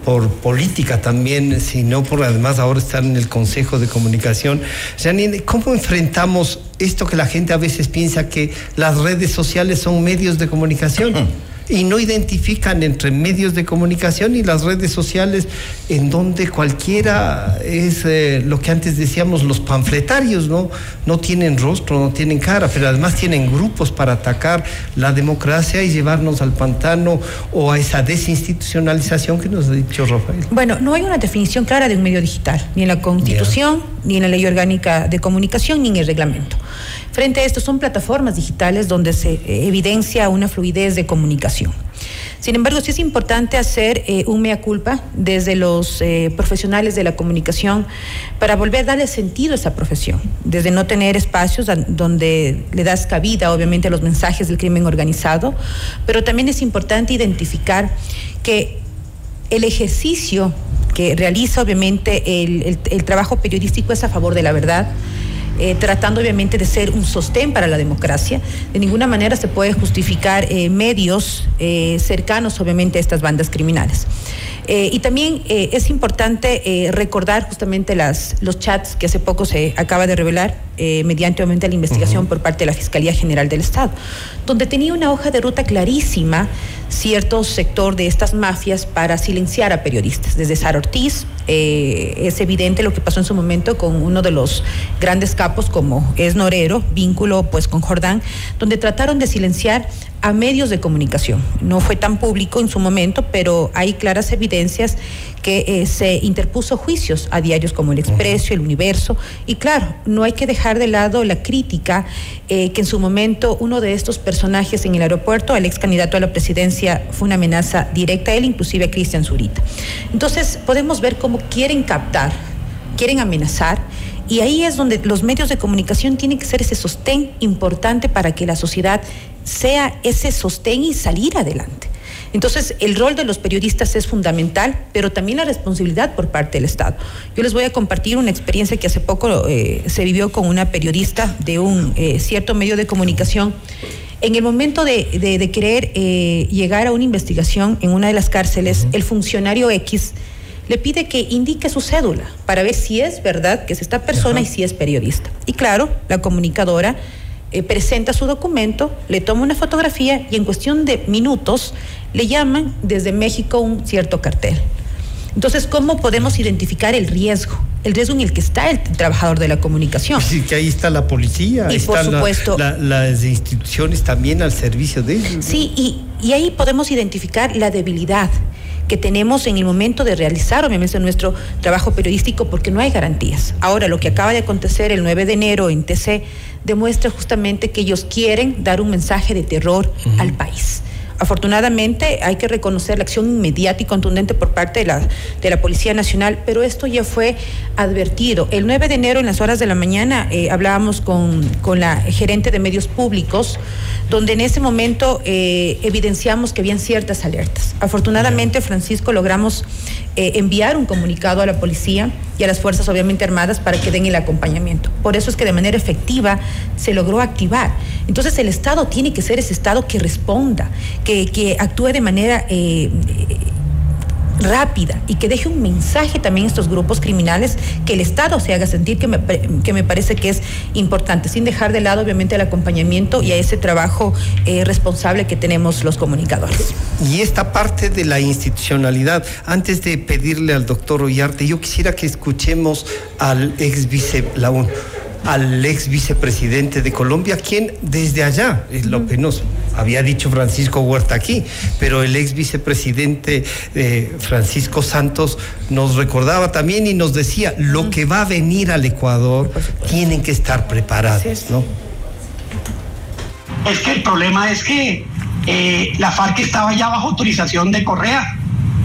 por política también, sino por además ahora estar en el Consejo de Comunicación. Janine, ¿cómo enfrentamos esto que la gente a veces piensa que las redes sociales son medios de comunicación? y no identifican entre medios de comunicación y las redes sociales en donde cualquiera es eh, lo que antes decíamos los panfletarios, ¿no? No tienen rostro, no tienen cara, pero además tienen grupos para atacar la democracia y llevarnos al pantano o a esa desinstitucionalización que nos ha dicho Rafael. Bueno, no hay una definición clara de un medio digital, ni en la Constitución, ni en la Ley Orgánica de Comunicación, ni en el reglamento. Frente a esto, son plataformas digitales donde se eh, evidencia una fluidez de comunicación. Sin embargo, sí es importante hacer eh, un mea culpa desde los eh, profesionales de la comunicación para volver a darle sentido a esa profesión, desde no tener espacios donde le das cabida, obviamente, a los mensajes del crimen organizado, pero también es importante identificar que el ejercicio que realiza, obviamente, el trabajo periodístico es a favor de la verdad eh, tratando obviamente de ser un sostén para la democracia. De ninguna manera se puede justificar eh, medios eh, cercanos obviamente a estas bandas criminales. Y también es importante recordar justamente las, los chats que hace poco se acaba de revelar mediante obviamente la investigación por parte de la Fiscalía General del Estado, donde tenía una hoja de ruta clarísima cierto sector de estas mafias para silenciar a periodistas. Desde Sara Ortiz, eh, es evidente lo que pasó en su momento con uno de los grandes capos como es Norero, vínculo pues con Jordán, donde trataron de silenciar a medios de comunicación. No fue tan público en su momento, pero hay claras evidencias que eh, se interpuso juicios a diarios como El Expreso, El Universo, y claro, no hay que dejar de lado la crítica eh, que en su momento uno de estos personajes en el aeropuerto, el ex candidato a la presidencia, fue una amenaza directa a él, inclusive a Cristian Zurita. Entonces, podemos ver cómo quieren captar, quieren amenazar y ahí es donde los medios de comunicación tienen que ser ese sostén importante para que la sociedad sea ese sostén y salir adelante. Entonces, el rol de los periodistas es fundamental, pero también la responsabilidad por parte del Estado. Yo les voy a compartir una experiencia que hace poco eh, se vivió con una periodista de un eh, cierto medio de comunicación. En el momento de, querer eh, llegar a una investigación en una de las cárceles, el funcionario X le pide que indique su cédula para ver si es verdad que es esta persona y si es periodista. Y claro, la comunicadora eh, presenta su documento, le toma una fotografía y en cuestión de minutos le llaman desde México un cierto cartel. Entonces, ¿cómo podemos identificar el riesgo? El riesgo en el que está el trabajador de la comunicación. Sí, que ahí está la policía, y por supuesto, las instituciones también al servicio de ellos. Sí, y, y ahí podemos identificar la debilidad que tenemos en el momento de realizar, obviamente, nuestro trabajo periodístico, porque no hay garantías. Ahora, lo que acaba de acontecer el 9 de enero en TC demuestra justamente que ellos quieren dar un mensaje de terror al país. Afortunadamente hay que reconocer la acción inmediata y contundente por parte de la, de la Policía Nacional, pero esto ya fue advertido. El 9 de enero en las horas de la mañana eh, hablábamos con, con, la gerente de medios públicos, donde en ese momento eh, evidenciamos que habían ciertas alertas. Afortunadamente, Francisco, logramos eh, enviar un comunicado a la policía y a las fuerzas obviamente armadas para que den el acompañamiento. Por eso es que de manera efectiva se logró activar. Entonces el Estado tiene que ser ese Estado que responda, que, actúe de manera eh, rápida y que deje un mensaje también a estos grupos criminales que el Estado se haga sentir que me, que me parece que es importante, sin dejar de lado obviamente el acompañamiento y a ese trabajo eh, responsable que tenemos los comunicadores. Y esta parte de la institucionalidad, antes de pedirle al doctor Ollarte, yo quisiera que escuchemos al ex vice, la al ex vicepresidente de Colombia, quien desde allá, es lo que nos había dicho Francisco Huerta aquí, pero el ex vicepresidente eh, Francisco Santos nos recordaba también y nos decía, lo que va a venir al Ecuador tienen que estar preparados, ¿no? Es que el problema es que eh, la FARC estaba ya bajo autorización de Correa.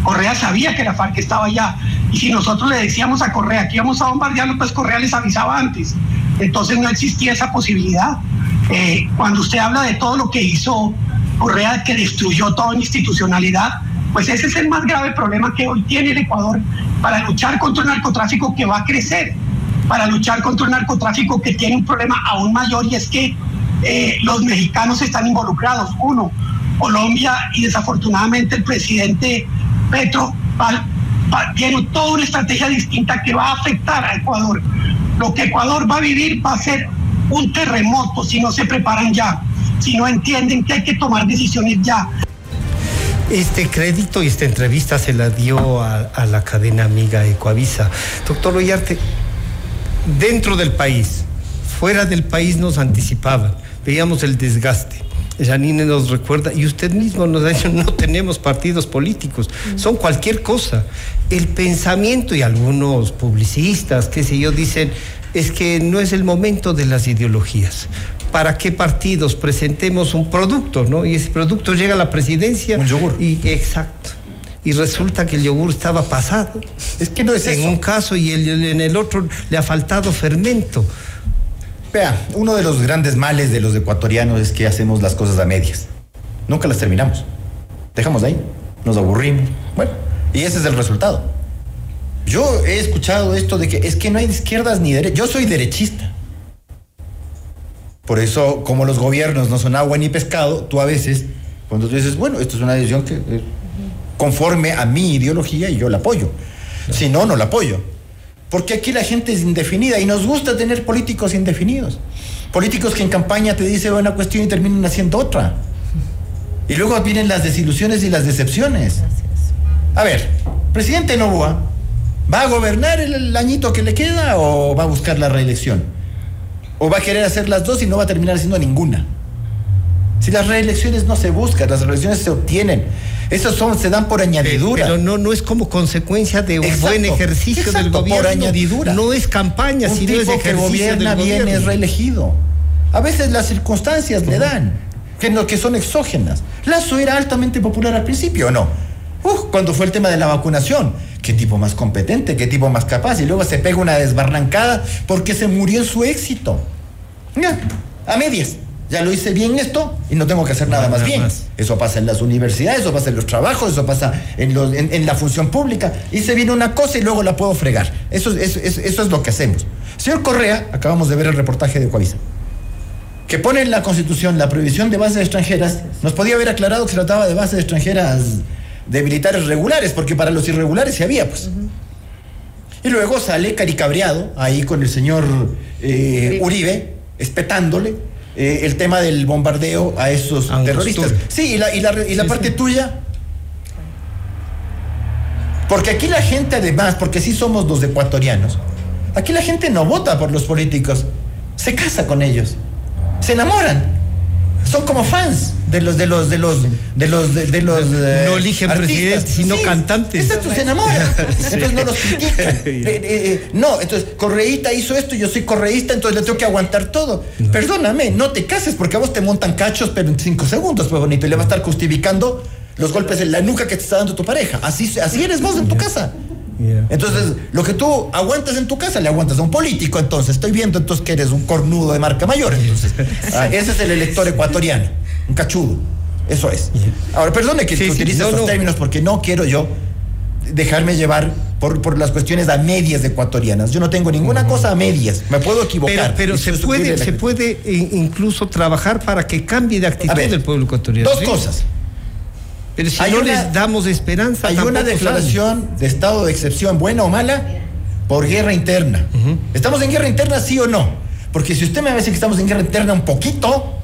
Correa sabía que la FARC estaba ya. Y si nosotros le decíamos a Correa que íbamos a bombardearlo, pues Correa les avisaba antes. Entonces no existía esa posibilidad. Eh, cuando usted habla de todo lo que hizo Correa, que destruyó toda institucionalidad, pues ese es el más grave problema que hoy tiene el Ecuador para luchar contra el narcotráfico que va a crecer, para luchar contra el narcotráfico que tiene un problema aún mayor y es que eh, los mexicanos están involucrados. Uno, Colombia y desafortunadamente el presidente Petro tiene toda una estrategia distinta que va a afectar a Ecuador lo que Ecuador va a vivir va a ser un terremoto si no se preparan ya, si no entienden que hay que tomar decisiones ya. Este crédito y esta entrevista se la dio a, la cadena amiga Ecoavisa. Doctor Loyarte, dentro del país, fuera del país nos anticipaban, veíamos el desgaste. Janine nos recuerda, y usted mismo nos ha dicho, no tenemos partidos políticos, son cualquier cosa el pensamiento y algunos publicistas, qué sé yo, dicen, es que no es el momento de las ideologías. ¿Para qué partidos presentemos un producto, no? Y ese producto llega a la presidencia. Un yogur. Y, exacto. Y resulta que el yogur estaba pasado. Es que no es en un caso y en el otro le ha faltado fermento. Vea, uno de los grandes males de los ecuatorianos es que hacemos las cosas a medias. Nunca las terminamos. Dejamos ahí, nos aburrimos. Bueno, y ese es el resultado. Yo he escuchado esto de que es que no hay izquierdas ni derechas. Yo soy derechista. Por eso, como los gobiernos no son agua ni pescado, tú a veces, cuando tú dices, bueno, esto es una decisión que eh, conforme a mi ideología y yo la apoyo. Si no, no la apoyo. Porque aquí la gente es indefinida y nos gusta tener políticos indefinidos. Políticos que en campaña te dicen una cuestión y terminan haciendo otra. Y luego vienen las desilusiones y las decepciones. A ver, presidente Novoa, ¿va a gobernar el, añito que le queda o va a buscar la reelección? ¿O va a querer hacer las dos y no va a terminar haciendo ninguna? Si las reelecciones no se buscan, las reelecciones se obtienen. Esos son, se dan por añadidura. Pero no, no es como consecuencia de un buen ejercicio del gobierno. Por añadidura. No es campaña, sino es ejercicio que gobierna bien es reelegido. A veces las circunstancias le dan, que, no, que son exógenas. Lazo era altamente popular al principio, ¿o no? cuando fue el tema de la vacunación. Qué tipo más competente, qué tipo más capaz. Y luego se pega una desbarrancada porque se murió en su éxito. a medias. Ya lo hice bien esto y no tengo que hacer nada, más bien. Eso pasa en las universidades, eso pasa en los trabajos, eso pasa en, en, la función pública. Hice bien una cosa y luego la puedo fregar. Eso, eso, eso, es lo que hacemos. Señor Correa, acabamos de ver el reportaje de Coavisa, que pone en la Constitución la prohibición de bases extranjeras. Nos podía haber aclarado que se trataba de bases extranjeras de militares regulares, porque para los irregulares sí había, pues. Y luego sale caricabreado ahí con el señor eh, Uribe, espetándole eh, el tema del bombardeo a esos terroristas. Sí, y la, y la, parte tuya. Porque aquí la gente, además, porque sí somos los ecuatorianos, aquí la gente no vota por los políticos, se casa con ellos, se enamoran son como fans de los de los de los de los de, los eh, no eligen presidentes sino cantantes. estos se enamoran entonces no los critican. Eh, eh, no entonces Correíta hizo esto yo soy correísta entonces le tengo que aguantar todo. Perdóname no te cases porque a vos te montan cachos pero en cinco segundos pues bonito y le va a estar justificando los golpes en la nuca que te está dando tu pareja. Así así eres vos en tu casa entonces, lo que tú aguantas en tu casa, le aguantas a un político, entonces. Estoy viendo entonces que eres un cornudo de marca mayor, entonces. Ah, ese es el elector ecuatoriano, un cachudo. Eso es. Ahora, perdone que utilice esos términos porque no quiero yo dejarme llevar por, las cuestiones a medias ecuatorianas. Yo no tengo ninguna cosa a medias. Me puedo equivocar. Pero, se, puede, se puede eh, incluso trabajar para que cambie de actitud el pueblo ecuatoriano. Dos cosas. Pero si no les damos esperanza. Hay una declaración de estado de excepción, buena o mala, por guerra interna. ¿Estamos en guerra interna, sí o no? Porque si usted me a decir que estamos en guerra interna un poquito,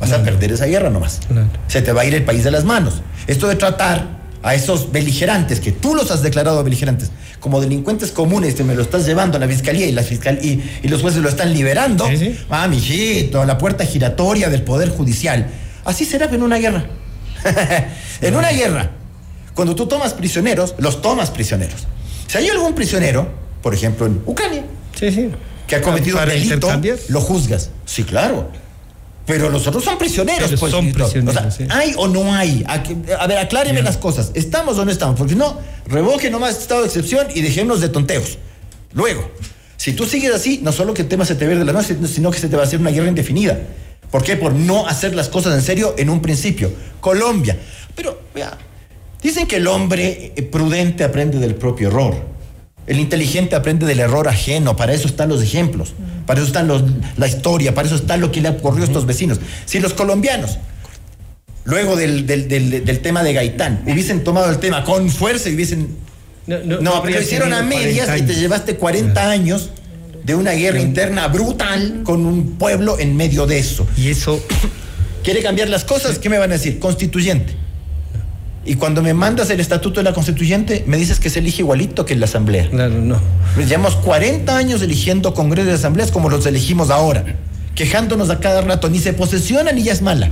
vas a perder esa guerra nomás. Se te va a ir el país de las manos. Esto de tratar a esos beligerantes, que tú los has declarado beligerantes, como delincuentes comunes, te me lo estás llevando a la fiscalía y, la fiscal, y, los jueces lo están liberando. Ah, mijito, la puerta giratoria del Poder Judicial. Así será en una guerra. en una guerra, cuando tú tomas prisioneros, los tomas prisioneros. Si hay algún prisionero, por ejemplo en Ucrania, que ha cometido un delito, lo juzgas. Sí, claro. Pero los otros son prisioneros. Pues, son prisioneros. ¿Hay o no hay? A, ver, acláreme las cosas. ¿Estamos o no estamos? Porque no, revoque nomás estado de excepción y dejémonos de tonteos. Luego, si tú sigues así, no solo que el tema se te ve de la noche, sino que se te va a hacer una guerra indefinida. ¿Por qué? Por no hacer las cosas en serio en un principio. Colombia. Pero, vea, dicen que el hombre eh, prudente aprende del propio error. El inteligente aprende del error ajeno. Para eso están los ejemplos. Para eso están los, la historia. Para eso está lo que le ocurrió a estos vecinos. Si los colombianos, luego del, tema de Gaitán, hubiesen tomado el tema con fuerza y hubiesen. No, pero lo hicieron a medias y te llevaste 40 años de una guerra interna brutal con un pueblo en medio de eso. Y eso... ¿Quiere cambiar las cosas? ¿Qué me van a decir? Constituyente. Y cuando me mandas el estatuto de la constituyente, me dices que se elige igualito que en la asamblea. Claro, no. Llevamos 40 años eligiendo congresos de asambleas como los elegimos ahora, quejándonos a cada rato, ni se posesionan ni ya es mala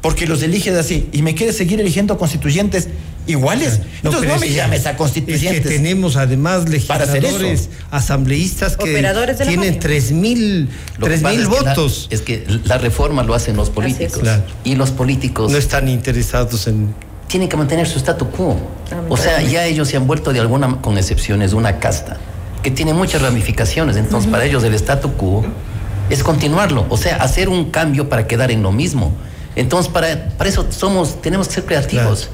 porque los eliges así y me quieres seguir eligiendo constituyentes iguales. Entonces no me llames a constituyentes. Es que tenemos además legisladores, asambleístas que tienen tres mil, tres mil votos. es que la reforma lo hacen los políticos y los políticos no están interesados en tienen que mantener su statu quo. O sea, ya ellos se han vuelto de alguna, con excepciones, una casta que tiene muchas ramificaciones. Entonces, para ellos el statu quo es continuarlo, o sea, hacer un cambio para quedar en lo mismo. Entonces, para, para eso somos, tenemos que ser creativos.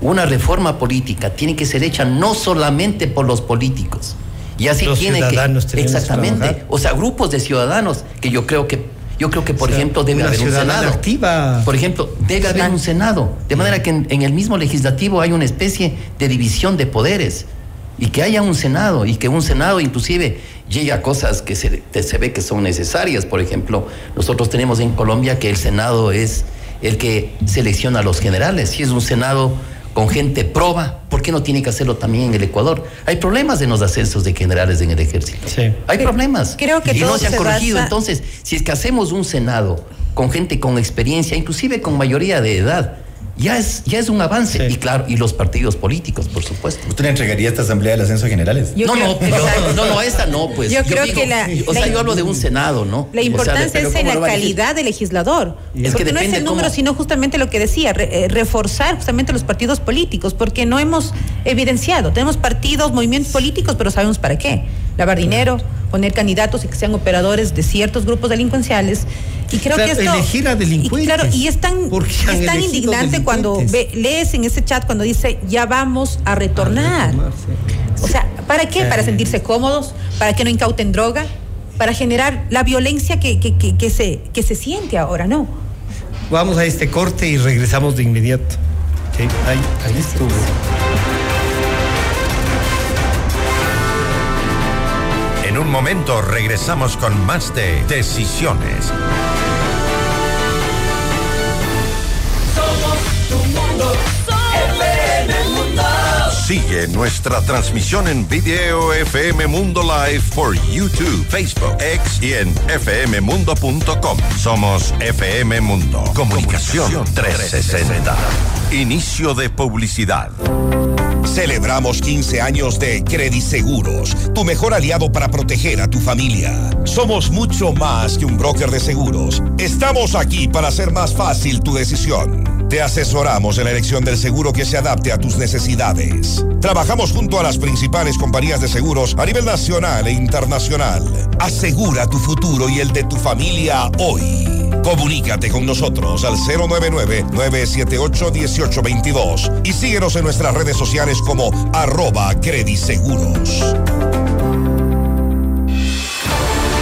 Una reforma política tiene que ser hecha no solamente por los políticos. Y así tiene que. Exactamente. o sea, grupos de ciudadanos que yo creo que. Yo creo que, por ejemplo, debe haber un Senado. Activa. Por ejemplo, debe haber un Senado. De manera que en, el mismo legislativo hay una especie de división de poderes. Y que haya un Senado. Y que un Senado, inclusive, llegue a cosas que se, se ve que son necesarias. Por ejemplo, nosotros tenemos en Colombia que el Senado es el que selecciona a los generales. Si es un Senado con gente proba, ¿por qué no tiene que hacerlo también en el Ecuador? Hay problemas en los ascensos de generales en el ejército. Sí. Hay problemas. Creo que y no se han corregido. Entonces, si es que hacemos un Senado con gente con experiencia, inclusive con mayoría de edad, ya es, ya es un avance. Y claro, y los partidos políticos, por supuesto. ¿Usted le entregaría esta asamblea del ascenso generales? no, no, no, no, esta no, pues. Yo, creo que la. O sea, yo hablo de un Senado, ¿no? La importancia es en la calidad del legislador. Es que no es el número, sino justamente lo que decía, eh, reforzar justamente los partidos políticos, porque no hemos evidenciado. Tenemos partidos, movimientos políticos, pero sabemos para qué. Lavar dinero, poner candidatos y que sean operadores de ciertos grupos delincuenciales. Y creo Claro, que esto. elegir a delincuentes. Y, claro, y es tan, es indignante cuando ve- lees en ese chat cuando dice ya vamos a retornar. O sea, ¿para qué? Para sentirse cómodos, para que no incauten droga, para generar la violencia que, que, que, que se, que se siente ahora, ¿no? Vamos a este corte y regresamos de inmediato. Sí, ahí, ahí estuvo. En un momento regresamos con más de Decisiones. Sigue nuestra transmisión en video FM Mundo Live por YouTube, Facebook, X y en fmmundo.com. Somos FM Mundo. Comunicación 360. Inicio de publicidad. Celebramos 15 años de Credit Seguros, tu mejor aliado para proteger a tu familia. Somos mucho más que un broker de seguros. Estamos aquí para hacer más fácil tu decisión. Te asesoramos en la elección del seguro que se adapte a tus necesidades. Trabajamos junto a las principales compañías de seguros a nivel nacional e internacional. Asegura tu futuro y el de tu familia hoy. Comunícate con nosotros al 099-978-1822 y síguenos en nuestras redes sociales como arroba crediseguros.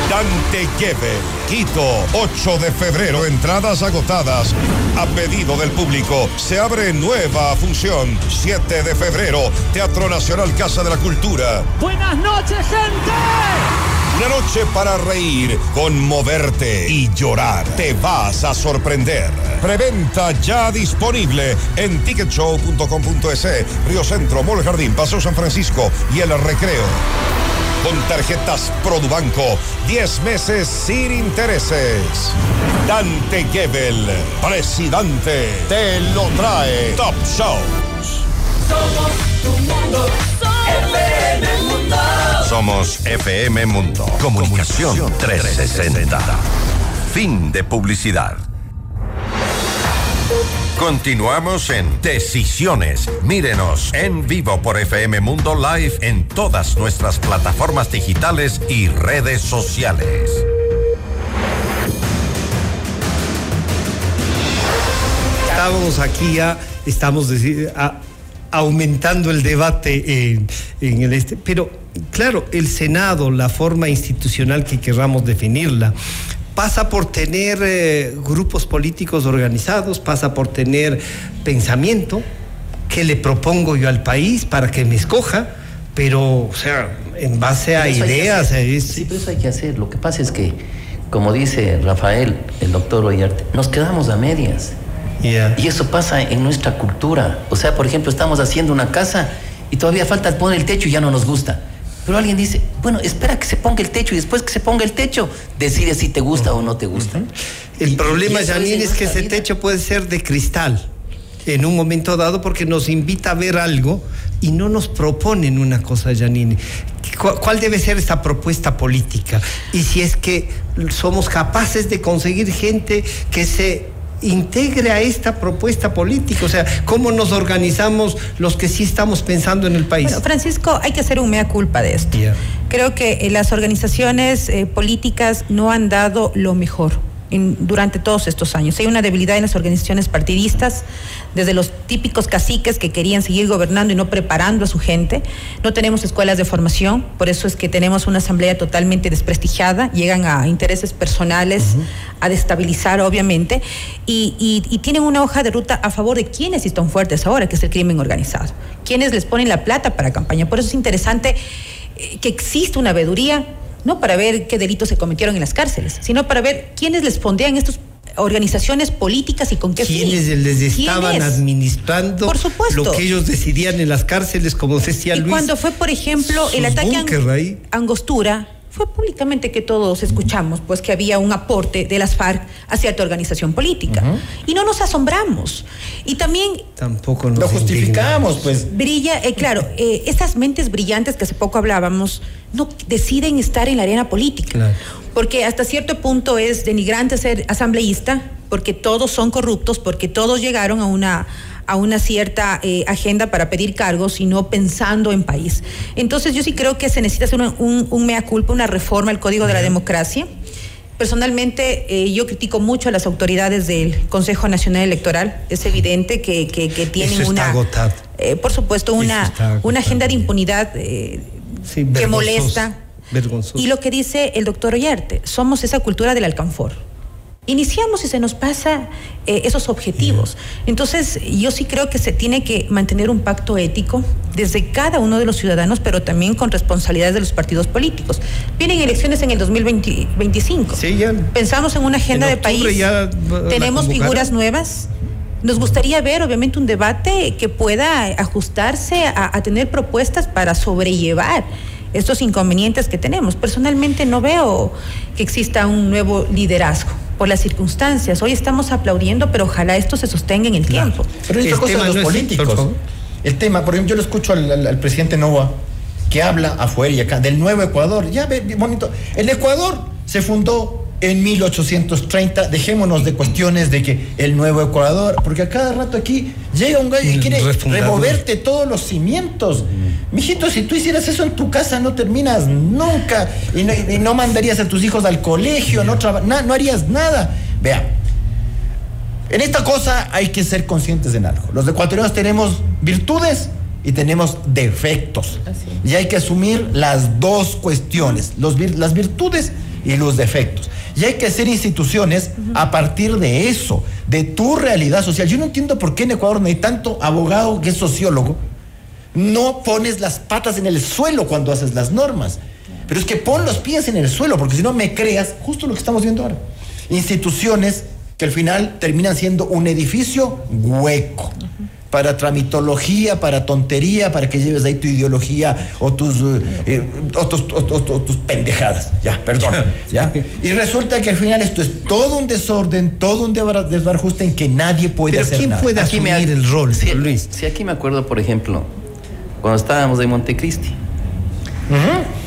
Dante Gebel, Quito, 8 de febrero, entradas agotadas. A pedido del público, se abre nueva función. 7 de febrero, Teatro Nacional Casa de la Cultura. Buenas noches, gente. Una noche para reír, conmoverte y llorar. Te vas a sorprender. Preventa ya disponible en ticketshow.com.es, Río Centro, Mall Jardín, Paso San Francisco y El Recreo. Con tarjetas Produbanco, 10 meses sin intereses. Dante Gebel, presidente, te lo trae Top Shows. FM Mundo. Comunicación 360. Fin de publicidad. Continuamos en Decisiones. Mírenos en vivo por FM Mundo Live en todas nuestras plataformas digitales y redes sociales. Estábamos aquí ya, estamos aumentando el debate en, en el este, pero claro, el Senado, la forma institucional que querramos definirla, pasa por tener eh, grupos políticos organizados, pasa por tener pensamiento, que le propongo yo al país para que me escoja, pero, o sea, en base a ideas, es- Sí, pero eso hay que hacer. Lo que pasa es que, como dice Rafael, el doctor Ollarte, nos quedamos a medias. ya. Y eso pasa en nuestra cultura. O sea, por ejemplo, estamos haciendo una casa y todavía falta poner el techo y ya no nos gusta. Pero alguien dice, bueno, espera que se ponga el techo y después que se ponga el techo, decide si te gusta o no te gusta. El Y- problema, Janine, es que ese vida. techo puede ser de cristal en un momento dado porque nos invita a ver algo y no nos proponen una cosa, Janine. ¿Cu- ¿Cuál debe ser esta propuesta política? Y si es que somos capaces de conseguir gente que se integre a esta propuesta política, o sea, cómo nos organizamos los que sí estamos pensando en el país. Bueno, Francisco, hay que hacer un mea culpa de esto. Creo que eh, las organizaciones eh, políticas no han dado lo mejor en- durante todos estos años. Hay una debilidad en las organizaciones partidistas, desde los típicos caciques que querían seguir gobernando y no preparando a su gente. No tenemos escuelas de formación, por eso es que tenemos una asamblea totalmente desprestigiada, llegan a intereses personales, a destabilizar, obviamente, y, y- y tienen una hoja de ruta a favor de quienes están fuertes ahora, que es el crimen organizado, quienes les ponen la plata para campaña. Por eso es interesante eh, que existe una veeduría, no para ver qué delitos se cometieron en las cárceles, sino para ver quiénes les fondean estas organizaciones políticas y con qué fin. quienes les estaban ¿Quiénes? administrando Por supuesto. lo que ellos decidían en las cárceles, como decía Y Luis. cuando fue, por ejemplo, el ataque a. Angostura, fue públicamente que todos escuchamos, pues que había un aporte de las FARC a cierta organización política. Y no nos asombramos. Y también Tampoco nos Lo justificamos, pues. brilla, eh, claro, eh, estas mentes brillantes que hace poco hablábamos, no deciden estar en la arena política. Claro. Porque hasta cierto punto es denigrante ser asambleísta, porque todos son corruptos, porque todos llegaron a una a una cierta eh, agenda para pedir cargos, sino pensando en país. Entonces yo sí creo que se necesita hacer un, un, mea culpa, una reforma al Código de la Democracia. Personalmente, eh, yo critico mucho a las autoridades del Consejo Nacional Electoral. Es evidente que, que, tienen una. Eh, por supuesto, una, una agenda de impunidad que molesta. Y lo que dice el doctor Ollarte, somos esa cultura del alcanfor iniciamos y se nos pasa eh, esos objetivos. Entonces, yo sí creo que se tiene que mantener un pacto ético desde cada uno de los ciudadanos, pero también con responsabilidades de los partidos políticos. Vienen elecciones en el 2025. Sí, ya. Pensamos en una agenda de país. Tenemos figuras nuevas. Nos gustaría ver, obviamente, un debate que pueda ajustarse a tener propuestas para sobrellevar estos inconvenientes que tenemos. Personalmente no veo que exista un nuevo liderazgo por las circunstancias. Hoy estamos aplaudiendo, pero ojalá esto se sostenga en el tiempo. Pero es cosa de los políticos. el tema, por ejemplo, yo lo escucho al, presidente Nova que habla afuera y acá del nuevo Ecuador. Ya ve, bonito. El Ecuador se fundó en 1830. Dejémonos de cuestiones de que el nuevo Ecuador, porque a cada rato aquí llega un gallo y quiere removerte todos los cimientos. Mijito, si tú hicieras eso en tu casa no terminas nunca y no, mandarías a tus hijos al colegio, no, no harías nada. Vea, en esta cosa hay que ser conscientes de algo. Los ecuatorianos tenemos virtudes y tenemos defectos. Y hay que asumir las dos cuestiones, los, las virtudes y los defectos. Y hay que hacer instituciones a partir de eso, de tu realidad social. Yo no entiendo por qué en Ecuador no hay tanto abogado que es sociólogo. No pones las patas en el suelo cuando haces las normas. Pero es que pon los pies en el suelo, porque si no me creas, justo lo que estamos viendo ahora. Instituciones que al final terminan siendo un edificio hueco para tramitología, para tontería, para que lleves ahí tu ideología o tus, eh, tus, pendejadas. Ya, perdón. ¿ya? Y resulta que al final esto es todo un desorden, todo un desbarajuste en que nadie puede hacer ¿quién puede aquí asumir el rol, Luis? Si aquí me acuerdo, por ejemplo, cuando estábamos en Montecristi,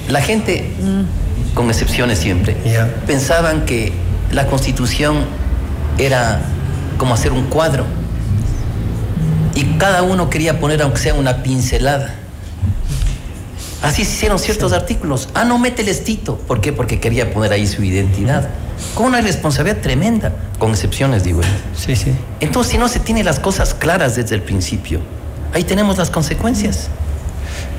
la gente, con excepciones siempre, pensaban que la constitución era como hacer un cuadro y cada uno quería poner aunque sea una pincelada. Así se hicieron ciertos artículos. Ah, no, mete el estito. ¿Por qué? Porque quería poner ahí su identidad. Con una responsabilidad tremenda, con excepciones, digo. Sí, sí. Entonces, si no se tiene las cosas claras desde el principio, ahí tenemos las consecuencias.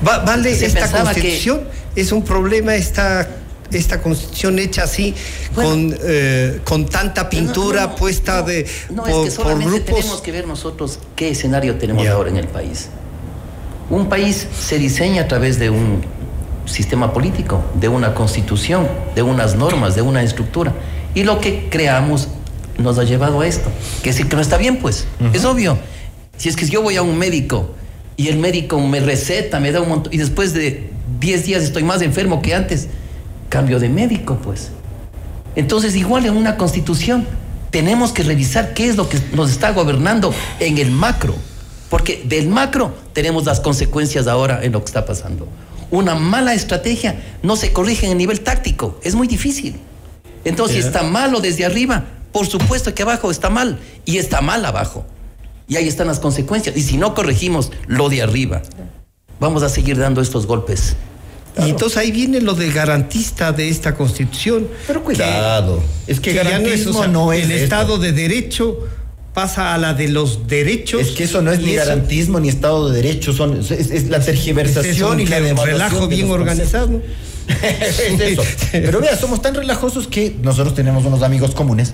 vale, esta concepción es un problema, esta esta constitución hecha así, con, eh, con tanta pintura puesta de no, es que solamente tenemos que ver nosotros qué escenario tenemos ahora en el país. Un país se diseña a través de un sistema político, de una constitución, de unas normas, de una estructura. Y lo que creamos nos ha llevado a esto. Que decir que no está bien, pues. Es obvio. Si es que yo voy a un médico y el médico me receta, me da un montón, y después de 10 días estoy más enfermo que antes, cambio de médico, pues. Entonces, igual en una constitución, tenemos que revisar qué es lo que nos está gobernando en el macro, porque del macro tenemos las consecuencias ahora en lo que está pasando. Una mala estrategia no se corrige en el nivel táctico, es muy difícil. Entonces, si está malo desde arriba, por supuesto que abajo está mal, y está mal abajo. Y ahí están las consecuencias. Y si no corregimos lo de arriba, vamos a seguir dando estos golpes y entonces ahí viene lo del garantista de esta constitución. Pero cuidado, es que, garantismo no es, el Estado de Derecho pasa a la de los derechos. Es que eso no es ni garantismo ni Estado de Derecho, son, es, la tergiversación y la relajo bien organizado. es eso. Pero vea, somos tan relajosos que nosotros tenemos unos amigos comunes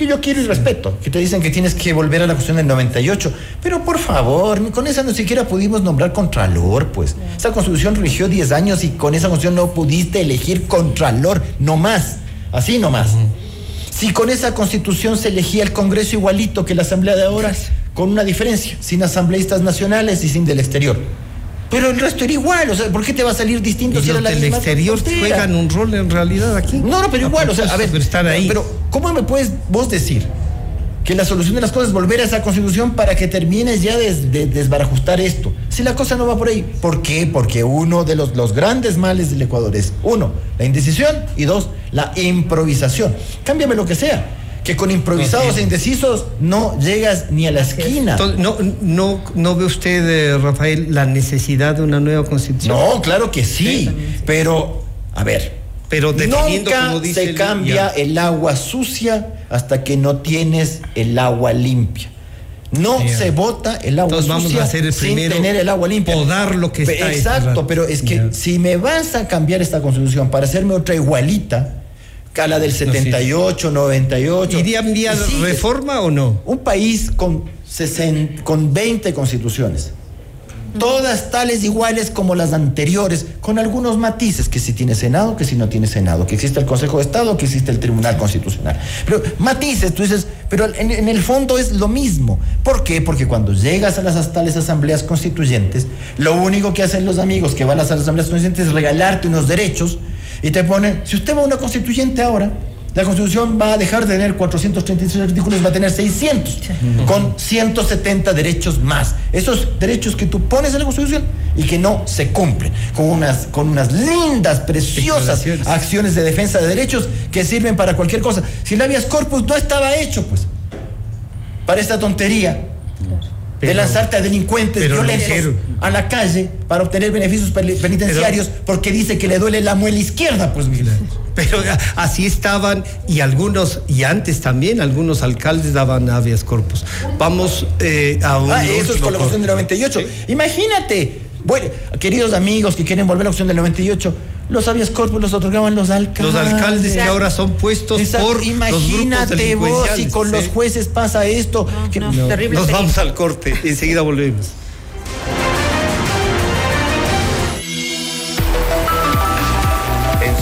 que yo quiero y respeto, que te dicen que tienes que volver a la cuestión del 98. Pero por favor, con esa no siquiera pudimos nombrar Contralor, pues. Esa constitución rigió 10 años y con esa constitución no pudiste elegir Contralor, no más. Así no más. Si con esa constitución se elegía el Congreso igualito que la Asamblea de ahora, con una diferencia, sin asambleístas nacionales y sin del exterior. Pero el resto era igual, o sea, ¿por qué te va a salir distinto si era la del exterior juegan un rol en realidad aquí? No, no, pero igual, o sea, a ver, están ahí. Pero ¿cómo me puedes vos decir que la solución de las cosas es volver a esa constitución para que termines ya de, desbarajustar esto? Si la cosa no va por ahí, ¿por qué? Porque uno de los, los grandes males del Ecuador es uno, la indecisión y dos, la improvisación. Cámbiame lo que sea que con improvisados e indecisos no llegas ni a la esquina. Entonces, no, no, ¿No ve usted, eh, Rafael, la necesidad de una nueva constitución? No, claro que sí, pero, a ver, pero nunca como dice se cambia el agua sucia hasta que no tienes el agua limpia. No se bota el agua Entonces vamos a hacer el sin tener el agua limpia. Podar lo que está. Exacto, pero es que si me vas a cambiar esta constitución para hacerme otra igualita, a la del 78, 98. ¿Iría día reforma o no? Un país con, 60, con 20 constituciones todas tales iguales como las anteriores, con algunos matices, que si tiene Senado, que si no tiene Senado, que existe el Consejo de Estado, que existe el Tribunal Constitucional. Pero matices, tú dices, pero en, el fondo es lo mismo. ¿Por qué? Porque cuando llegas a las tales asambleas constituyentes, lo único que hacen los amigos que van a las asambleas constituyentes es regalarte unos derechos y te ponen, si usted va a una constituyente ahora, la Constitución va a dejar de tener 436 artículos, va a tener 600, con 170 derechos más. Esos derechos que tú pones en la Constitución y que no se cumplen, con unas, con unas lindas, preciosas acciones de defensa de derechos que sirven para cualquier cosa. Si el habeas corpus no estaba hecho, pues, para esta tontería de lanzarte a delincuentes violentos a la calle para obtener beneficios penitenciarios porque dice que le duele la muela izquierda, pues mira. Pero así estaban y algunos, y antes también, algunos alcaldes daban habeas corpus. Vamos eh, a un. Ah, eso es por la cuestión del 98. Imagínate, bueno, queridos amigos que quieren volver a la cuestión del 98 los habeas corpus los otorgaban los alcaldes. Los alcaldes que ahora son puestos por Imagínate vos si con los jueces pasa esto. nos vamos al corte, enseguida volvemos.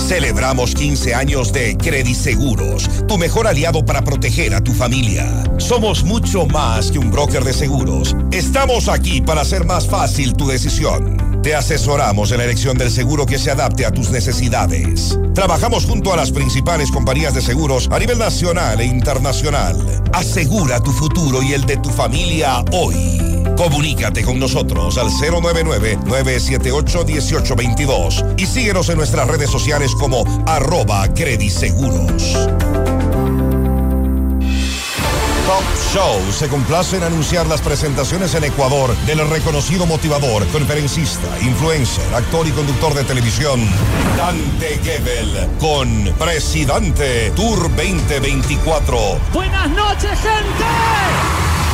Celebramos 15 años de Credit Seguros, tu mejor aliado para proteger a tu familia. Somos mucho más que un broker de seguros. Estamos aquí para hacer más fácil tu decisión. Te asesoramos en la elección del seguro que se adapte a tus necesidades. Trabajamos junto a las principales compañías de seguros a nivel nacional e internacional. Asegura tu futuro y el de tu familia hoy. Comunícate con nosotros al 099-978-1822 y síguenos en nuestras redes sociales como arroba crediseguros. Top Show se complace en anunciar las presentaciones en Ecuador del reconocido motivador, conferencista, influencer, actor y conductor de televisión Dante Gebel con Presidente Tour 2024. Buenas noches, gente.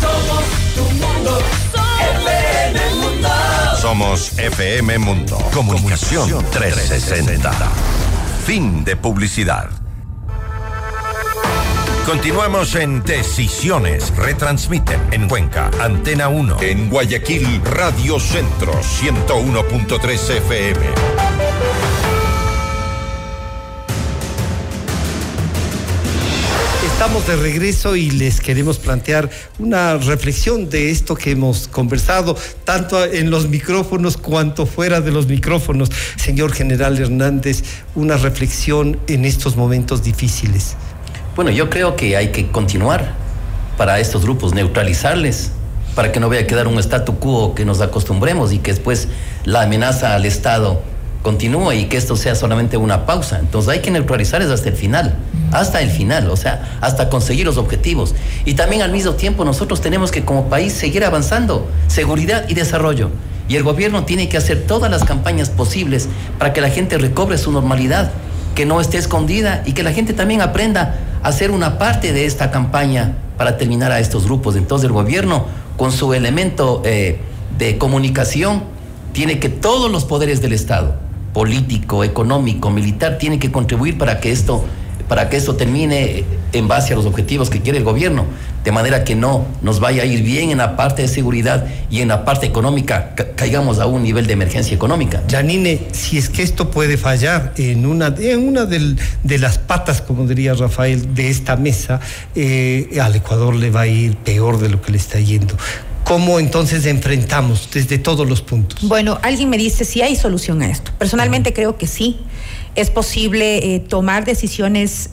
Somos tu mundo. FM Mundo. Somos FM Mundo. Comunicación 360. Fin de publicidad. Continuamos en Decisiones. Retransmiten en Cuenca, Antena 1. En Guayaquil, Radio Centro, 101.3 FM. Estamos de regreso y les queremos plantear una reflexión de esto que hemos conversado, tanto en los micrófonos cuanto fuera de los micrófonos. Señor General Hernández, una reflexión en estos momentos difíciles. Bueno, yo creo que hay que continuar para estos grupos, neutralizarles, para que no vaya a quedar un statu quo que nos acostumbremos y que después la amenaza al Estado continúe y que esto sea solamente una pausa. Entonces hay que neutralizarles hasta el final hasta el final, o sea, hasta conseguir los objetivos. Y también al mismo tiempo nosotros tenemos que como país seguir avanzando, seguridad y desarrollo. Y el gobierno tiene que hacer todas las campañas posibles para que la gente recobre su normalidad, que no esté escondida y que la gente también aprenda a ser una parte de esta campaña para terminar a estos grupos. Entonces el gobierno, con su elemento eh, de comunicación, tiene que todos los poderes del Estado, político, económico, militar, tienen que contribuir para que esto para que esto termine en base a los objetivos que quiere el gobierno, de manera que no nos vaya a ir bien en la parte de seguridad y en la parte económica caigamos a un nivel de emergencia económica. Janine, si es que esto puede fallar en una, en una de las patas, como diría Rafael, de esta mesa, eh, al Ecuador le va a ir peor de lo que le está yendo. ¿Cómo entonces enfrentamos desde todos los puntos? Bueno, alguien me dice si hay solución a esto. Personalmente creo que sí. Es posible eh, tomar decisiones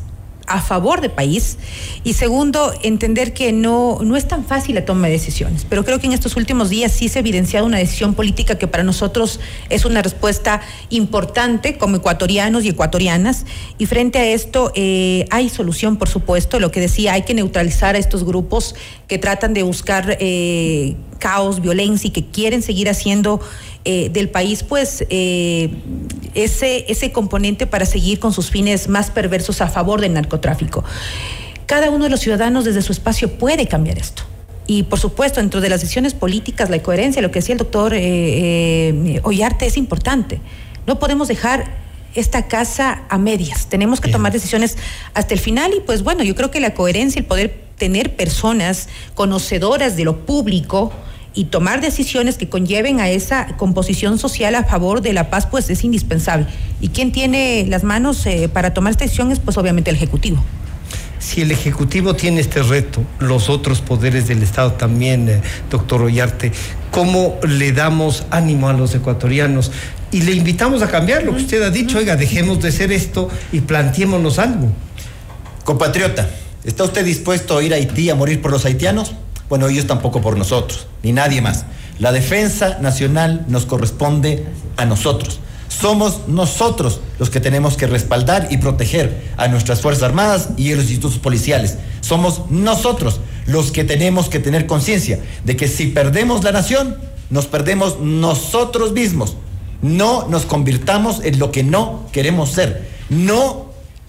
a favor del país y segundo, entender que no, no es tan fácil la toma de decisiones, pero creo que en estos últimos días sí se ha evidenciado una decisión política que para nosotros es una respuesta importante como ecuatorianos y ecuatorianas. Y frente a esto eh, hay solución, por supuesto, lo que decía, hay que neutralizar a estos grupos que tratan de buscar eh, caos, violencia y que quieren seguir haciendo eh, del país, pues eh, ese, ese componente para seguir con sus fines más perversos a favor del narcotráfico. Cada uno de los ciudadanos desde su espacio puede cambiar esto. Y por supuesto, dentro de las decisiones políticas, la coherencia, lo que decía el doctor eh, Ollarte es importante. No podemos dejar esta casa a medias. Tenemos que tomar decisiones hasta el final y pues bueno, yo creo que la coherencia, el poder tener personas conocedoras de lo público, y tomar decisiones que conlleven a esa composición social a favor de la paz, pues es indispensable. ¿Y quién tiene las manos eh, para tomar esta decisión? Es pues obviamente el Ejecutivo. Si el Ejecutivo tiene este reto, los otros poderes del Estado también, eh, doctor Ollarte, ¿cómo le damos ánimo a los ecuatorianos? Y le invitamos a cambiar lo que usted ha dicho, oiga, dejemos de ser esto y planteémonos algo. Compatriota, ¿está usted dispuesto a ir a Haití a morir por los haitianos? Bueno, ellos tampoco por nosotros, ni nadie más. La defensa nacional nos corresponde a nosotros. Somos nosotros los que tenemos que respaldar y proteger a nuestras Fuerzas Armadas y a los institutos policiales. Somos nosotros los que tenemos que tener conciencia de que si perdemos la nación, nos perdemos nosotros mismos. No nos convirtamos en lo que no queremos ser. No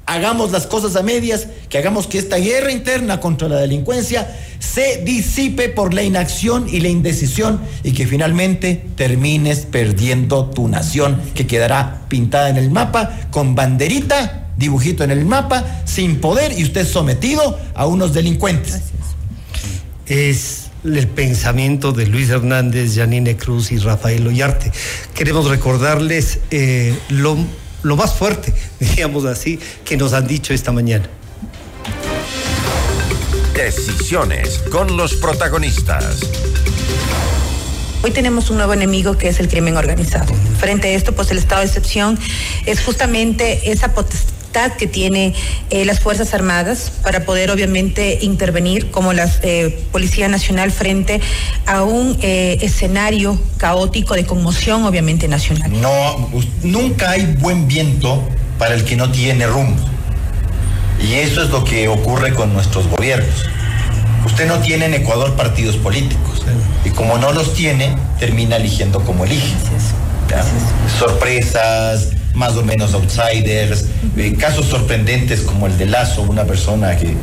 hagamos las cosas a medias, que hagamos que esta guerra interna contra la delincuencia se disipe por la inacción y la indecisión y que finalmente termines perdiendo tu nación que quedará pintada en el mapa con banderita, dibujito en el mapa, sin poder y usted sometido a unos delincuentes. Es el pensamiento de Luis Hernández, Janine Cruz y Rafael Ollarte. Queremos recordarles eh, lo lo más fuerte, digamos así, que nos han dicho esta mañana. Decisiones con los protagonistas. Hoy tenemos un nuevo enemigo que es el crimen organizado. Frente a esto, pues el estado de excepción es justamente esa potestad que tiene eh, las Fuerzas Armadas para poder obviamente intervenir como la eh, Policía Nacional frente a un eh, escenario caótico de conmoción obviamente nacional. No, nunca hay buen viento para el que no tiene rumbo. Y eso es lo que ocurre con nuestros gobiernos. Usted no tiene en Ecuador partidos políticos. Y como no los tiene, termina eligiendo como elige. Sorpresas, más o menos outsiders, eh, casos sorprendentes como el de Lazo, una persona que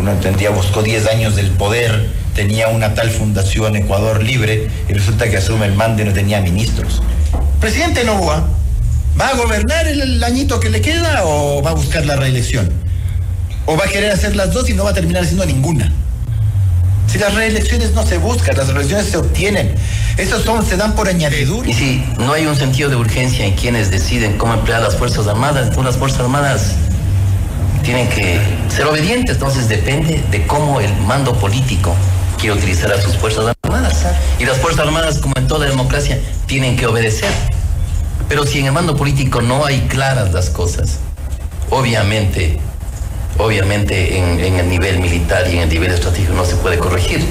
uno entendía buscó 10 años del poder, tenía una tal fundación Ecuador Libre y resulta que asume el mando y no tenía ministros. Presidente Novoa, ¿va a gobernar el, añito que le queda o va a buscar la reelección? ¿O va a querer hacer las dos y no va a terminar haciendo ninguna? Si las reelecciones no se buscan, las reelecciones se obtienen. Esos son, se dan por añadidura. Y si no hay un sentido de urgencia en quienes deciden cómo emplear las Fuerzas Armadas, entonces las Fuerzas Armadas tienen que ser obedientes. Entonces depende de cómo el mando político quiere utilizar a sus Fuerzas Armadas. Y las Fuerzas Armadas, como en toda democracia, tienen que obedecer. Pero si en el mando político no hay claras las cosas, obviamente, obviamente en, en el nivel militar y en el nivel estratégico no se puede corregir.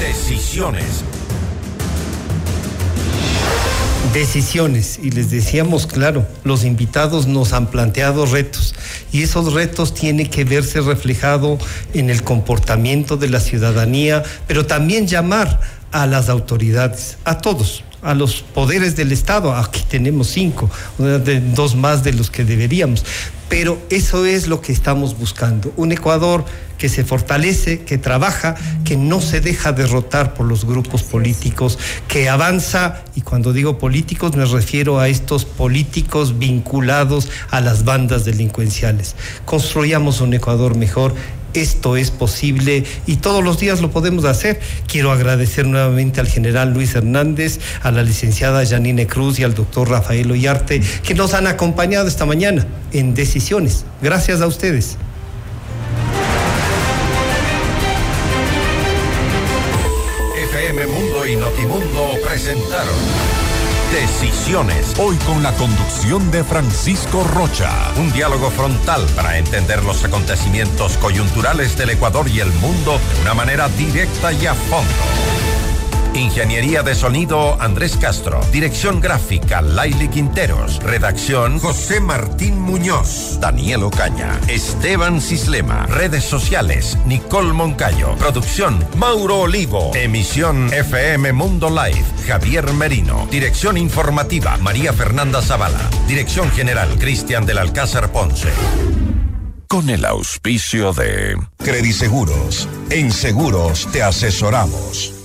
Decisiones. Decisiones, y les decíamos, claro, los invitados nos han planteado retos, y esos retos tienen que verse reflejado en el comportamiento de la ciudadanía, pero también llamar a las autoridades, a todos, a los poderes del Estado. Aquí tenemos cinco, dos más de los que deberíamos. Pero eso es lo que estamos buscando. Un Ecuador que se fortalece, que trabaja, que no se deja derrotar por los grupos políticos, que avanza, y cuando digo políticos me refiero a estos políticos vinculados a las bandas delincuenciales. Construyamos un Ecuador mejor, esto es posible y todos los días lo podemos hacer. Quiero agradecer nuevamente al general Luis Hernández, a la licenciada Janine Cruz y al doctor Rafael Ollarte, que nos han acompañado esta mañana en decisiones. Gracias a ustedes. FM Mundo y Notimundo presentaron. Decisiones. Hoy con la conducción de Francisco Rocha. Un diálogo frontal para entender los acontecimientos coyunturales del Ecuador y el mundo de una manera directa y a fondo. Ingeniería de sonido Andrés Castro. Dirección gráfica Laili Quinteros. Redacción José Martín Muñoz. Daniel Ocaña. Esteban Cislema. Redes sociales Nicole Moncayo. Producción Mauro Olivo. Emisión FM Mundo Live Javier Merino. Dirección informativa María Fernanda Zavala. Dirección general Cristian del Alcázar Ponce. Con el auspicio de Crediseguros. En seguros te asesoramos.